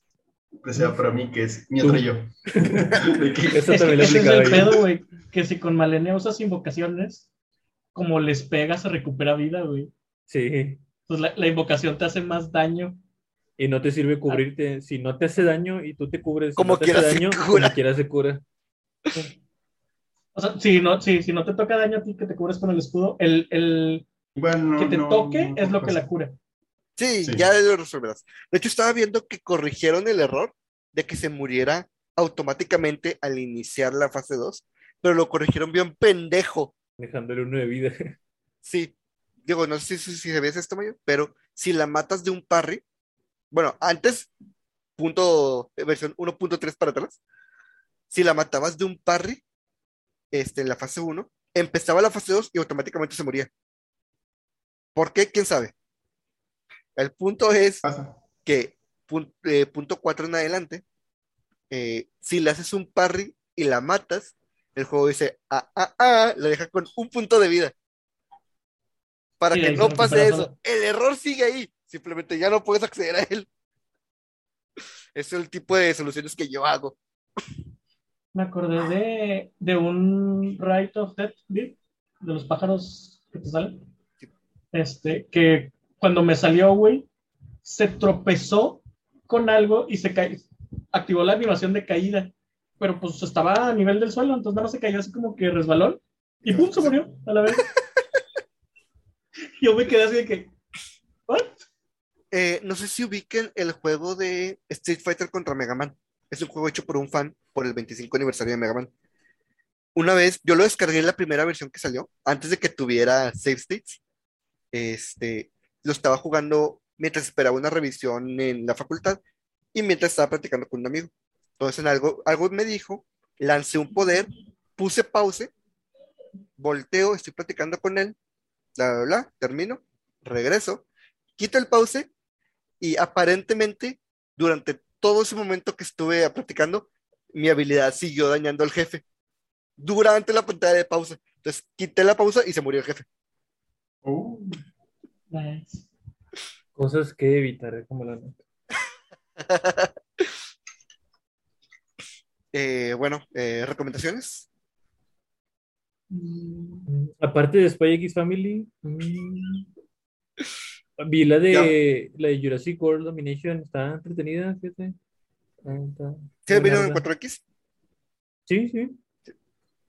preciada para mí, que es mi otro yo. De que- Eso Es que ese es aplicaba el yo. pedo, güey. Que si con Malenia usas invocaciones, como les pega, se recupera vida, güey. Sí. Entonces la, la invocación te hace más daño. Y no te sirve cubrirte. Si no te hace daño y tú te cubres, si Como no te hace quiera se daño, cura. como quiera se cura. O sea, si no, si, si no te toca daño a ti que te cubres con el escudo, el, el que te no- toque no es lo que la cura. Sí, Sí. ya lo resolverás. De hecho, estaba viendo que corrigieron el error de que se muriera automáticamente al iniciar la fase 2, pero lo corrigieron bien pendejo. Dejándole uno de vida. Sí, digo, no sé si, si sabías esto, Mayo, pero si la matas de un parry, bueno, antes, punto, versión 1.3 para atrás, si la matabas de un parry, este, en la fase 1, empezaba la fase 2 y automáticamente se moría. ¿Por qué? ¿Quién sabe? El punto es Pasa. que pun- eh, punto 4 en adelante, eh, si le haces un parry y la matas, el juego dice, ah, ah, ah, la deja con un punto de vida. Para Sí, que no se pase eso. todo. El error sigue ahí, simplemente ya no puedes acceder a él. Es el tipo de soluciones que yo hago. Me acordé de, de un Right of Death de los pájaros que te salen. Este, que cuando me salió, güey, se tropezó con algo y se cayó. Activó la animación de caída. Pero pues estaba a nivel del suelo, entonces nada más se cayó así como que resbalón y pum, se murió a la vez. Yo me quedé así de que, ¿what? Eh, no sé si ubiquen el juego de Street Fighter contra Mega Man. Es un juego hecho por un fan por el 25 aniversario de Mega Man. Una vez, yo lo descargué en la primera versión que salió, antes de que tuviera save states. Este, lo estaba jugando mientras esperaba una revisión en la facultad y mientras estaba practicando con un amigo. Entonces, en algo, algo me dijo, lancé un poder, puse pause, volteo, estoy platicando con él, bla, bla, bla, termino, regreso, quito el pause y aparentemente durante todo ese momento que estuve practicando, mi habilidad siguió dañando al jefe durante la pantalla de pausa. Entonces quité la pausa y se murió el jefe. Oh, Nice. Cosas que evitar, eh, como la nota. Eh, bueno, eh, recomendaciones. Mm, Aparte de Spy X Family, mm, vi la de la de Jurassic World Domination, está entretenida, fíjate. Ah, ¿Sí buena vieron en onda. 4X? Sí, sí.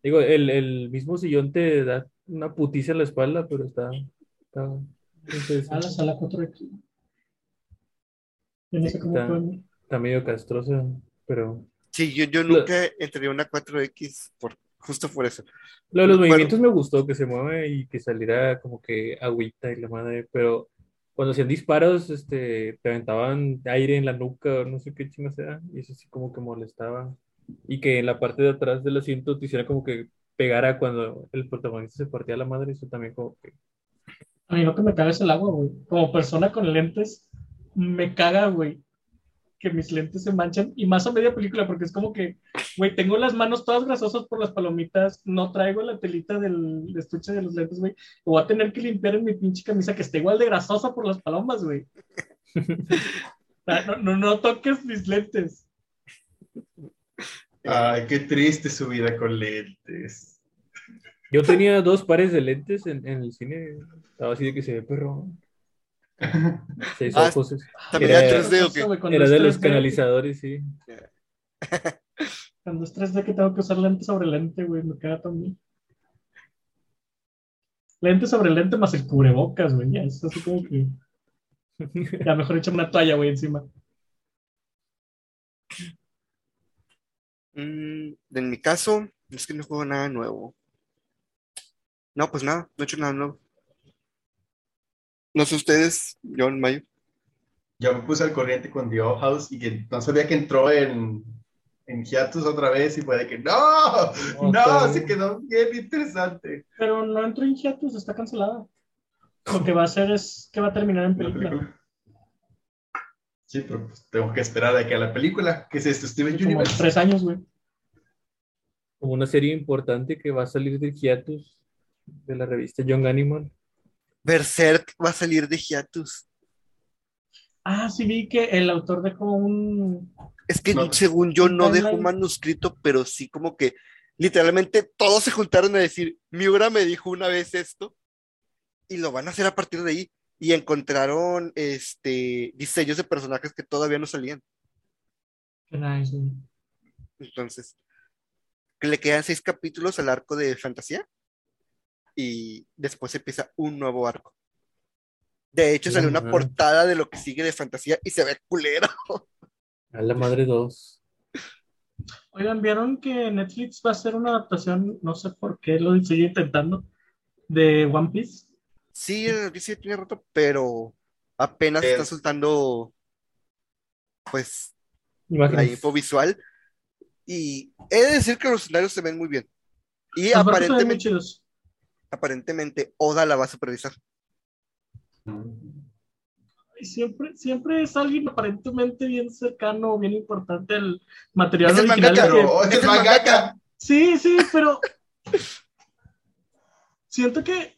Digo, el, el mismo sillón te da una putiza en la espalda, pero está, está A la sala 4 aquí. Yo no sé cómo Está- fue. Está medio castrosa, pero Sí, yo, yo Lo- nunca entré a una 4X por, justo por eso. lo de los Bueno. movimientos me gustó, que se mueve y que saliera como que agüita y la madre, pero cuando hacían disparos, este, te aventaban aire en la nuca no sé qué chingas era, y eso sí como que molestaba. Y que en la parte de atrás del asiento te hiciera como que pegara cuando el protagonista se partía la madre, eso también como que... A mí lo que me caga es el agua, güey. Como persona con lentes, me caga, güey, que mis lentes se manchan. Y más a media película, porque es como que, güey, tengo las manos todas grasosas por las palomitas, no traigo la telita del estuche de los lentes, güey. Lo voy a tener que limpiar en mi pinche camisa que esté igual de grasosa por las palomas, güey. No, no, no toques mis lentes. Ay, qué triste su vida con lentes. Yo tenía dos pares de lentes en, en el cine, estaba así de que se ve perro. Seis Ah, ojos. ¿También Era- era 3D o qué? Güey, cuando Era de los 3D, canalizadores, sí. Cuando es 3D que tengo que usar lente sobre lente, güey, me caga también. Lente sobre lente más el cubrebocas, güey, ya es así como que... Ya mejor échame una toalla, güey, encima. Mm, en mi caso, es que no juego nada nuevo. No, pues nada, no he hecho nada nuevo. No sé ustedes, yo en mayo. Yo me puse al corriente con The Old House y que no sabía que entró en, en hiatus otra vez y fue de que ¡No! ¡No! Se quedó bien interesante. Pero no entró en hiatus, está cancelada. Lo que va a hacer es que va a terminar en La película. película. Sí, pero pues, tengo que esperar a que a la película, que es esto, Steven Como Universe. tres años, güey. Como una serie importante que va a salir del hiatus de la revista Young Animal. Berserk va a salir de hiatus. Ah, sí vi que el autor dejó un... Es que No. según yo no dejó Timeline. manuscrito, pero sí como que literalmente todos se juntaron a decir, Miura me dijo una vez esto y lo van a hacer a partir de ahí. Y encontraron este diseños de personajes que todavía no salían. Nice. Entonces, que le quedan seis capítulos al arco de fantasía y después empieza un nuevo arco. De hecho, salió una portada de lo que sigue de fantasía y se ve culero. A la madre dos. Oigan, ¿vieron que Netflix va a hacer una adaptación, no sé por qué lo sigue intentando, de One Piece? Sí, el sí tiene rato, pero apenas Es- está soltando pues la info visual. Y he de decir que los escenarios se ven muy bien. Y Los aparentemente, chidos. Aparentemente Oda la va a supervisar. Siempre, siempre es alguien aparentemente bien cercano o bien importante al material Es el original. mangaka, que- Es el el mangaka. Sí, sí, pero siento que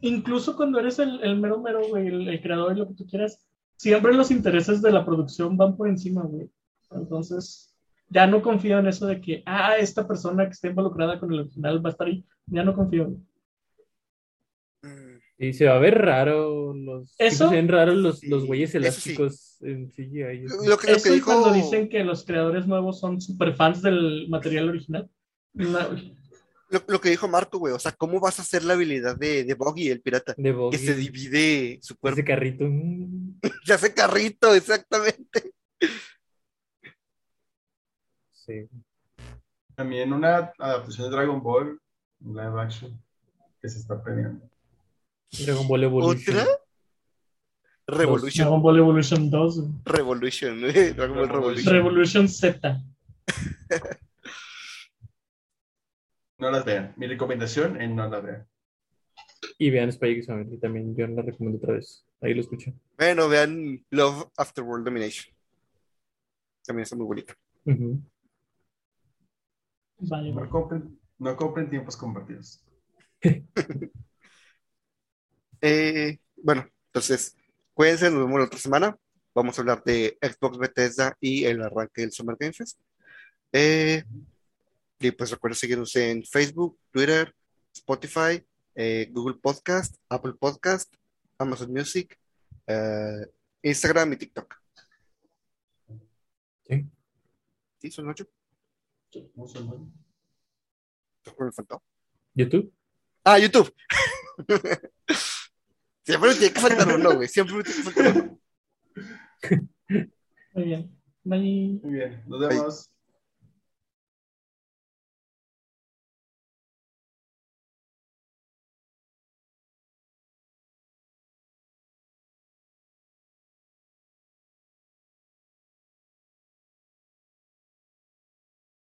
incluso cuando eres el, el mero mero, güey, el, el creador y lo que tú quieras, siempre los intereses de la producción van por encima, güey. Entonces, ya no confío en eso de que, ah, esta persona que está involucrada con el original va a estar ahí. Ya no confío. güey. Y se va a ver raro los. ¿Eso? Se ven raros los, Sí, los güeyes sí. elásticos en CGI. Lo que, lo que dijo, cuando dicen que los creadores nuevos son super fans del material original. No, lo, lo que dijo Marco, güey, o sea, ¿cómo vas a hacer la habilidad de, de Boggy, el pirata? De Que Boggy, se divide su cuerpo. ese carrito. Se hace carrito, exactamente. Sí. También una adaptación de Dragon Ball, live action, que se está planeando. Dragon Ball Evolution. ¿Otra? Revolution. Dragon Ball Evolution 2, güey. Revolution. eh, Dragon Ball Revolution. Revolution Z. No las vean. Mi recomendación es no las vean. Y vean Spy X Family también. Yo la recomiendo otra vez. Ahí lo escucho. Bueno, vean Love After World Domination. También está muy bonito. Vale, No compren, no compren tiempos compartidos. Eh, bueno, entonces, cuídense, nos vemos la otra semana. Vamos a hablar de Xbox Bethesda y el arranque del Summer Game Fest. Eh, y pues recuerden seguirnos en Facebook, Twitter, Spotify, eh, Google Podcast, Apple Podcast, Amazon Music, eh, Instagram y TikTok. Sí. ¿Sí? ¿Son ocho? No sé, ¿no? ¿Cuál me faltó? YouTube. Ah, YouTube. Siempre me tiene que faltar uno, güey. Siempre me tiene que faltar uno. Muy bien. Bye. Muy bien, nos vemos.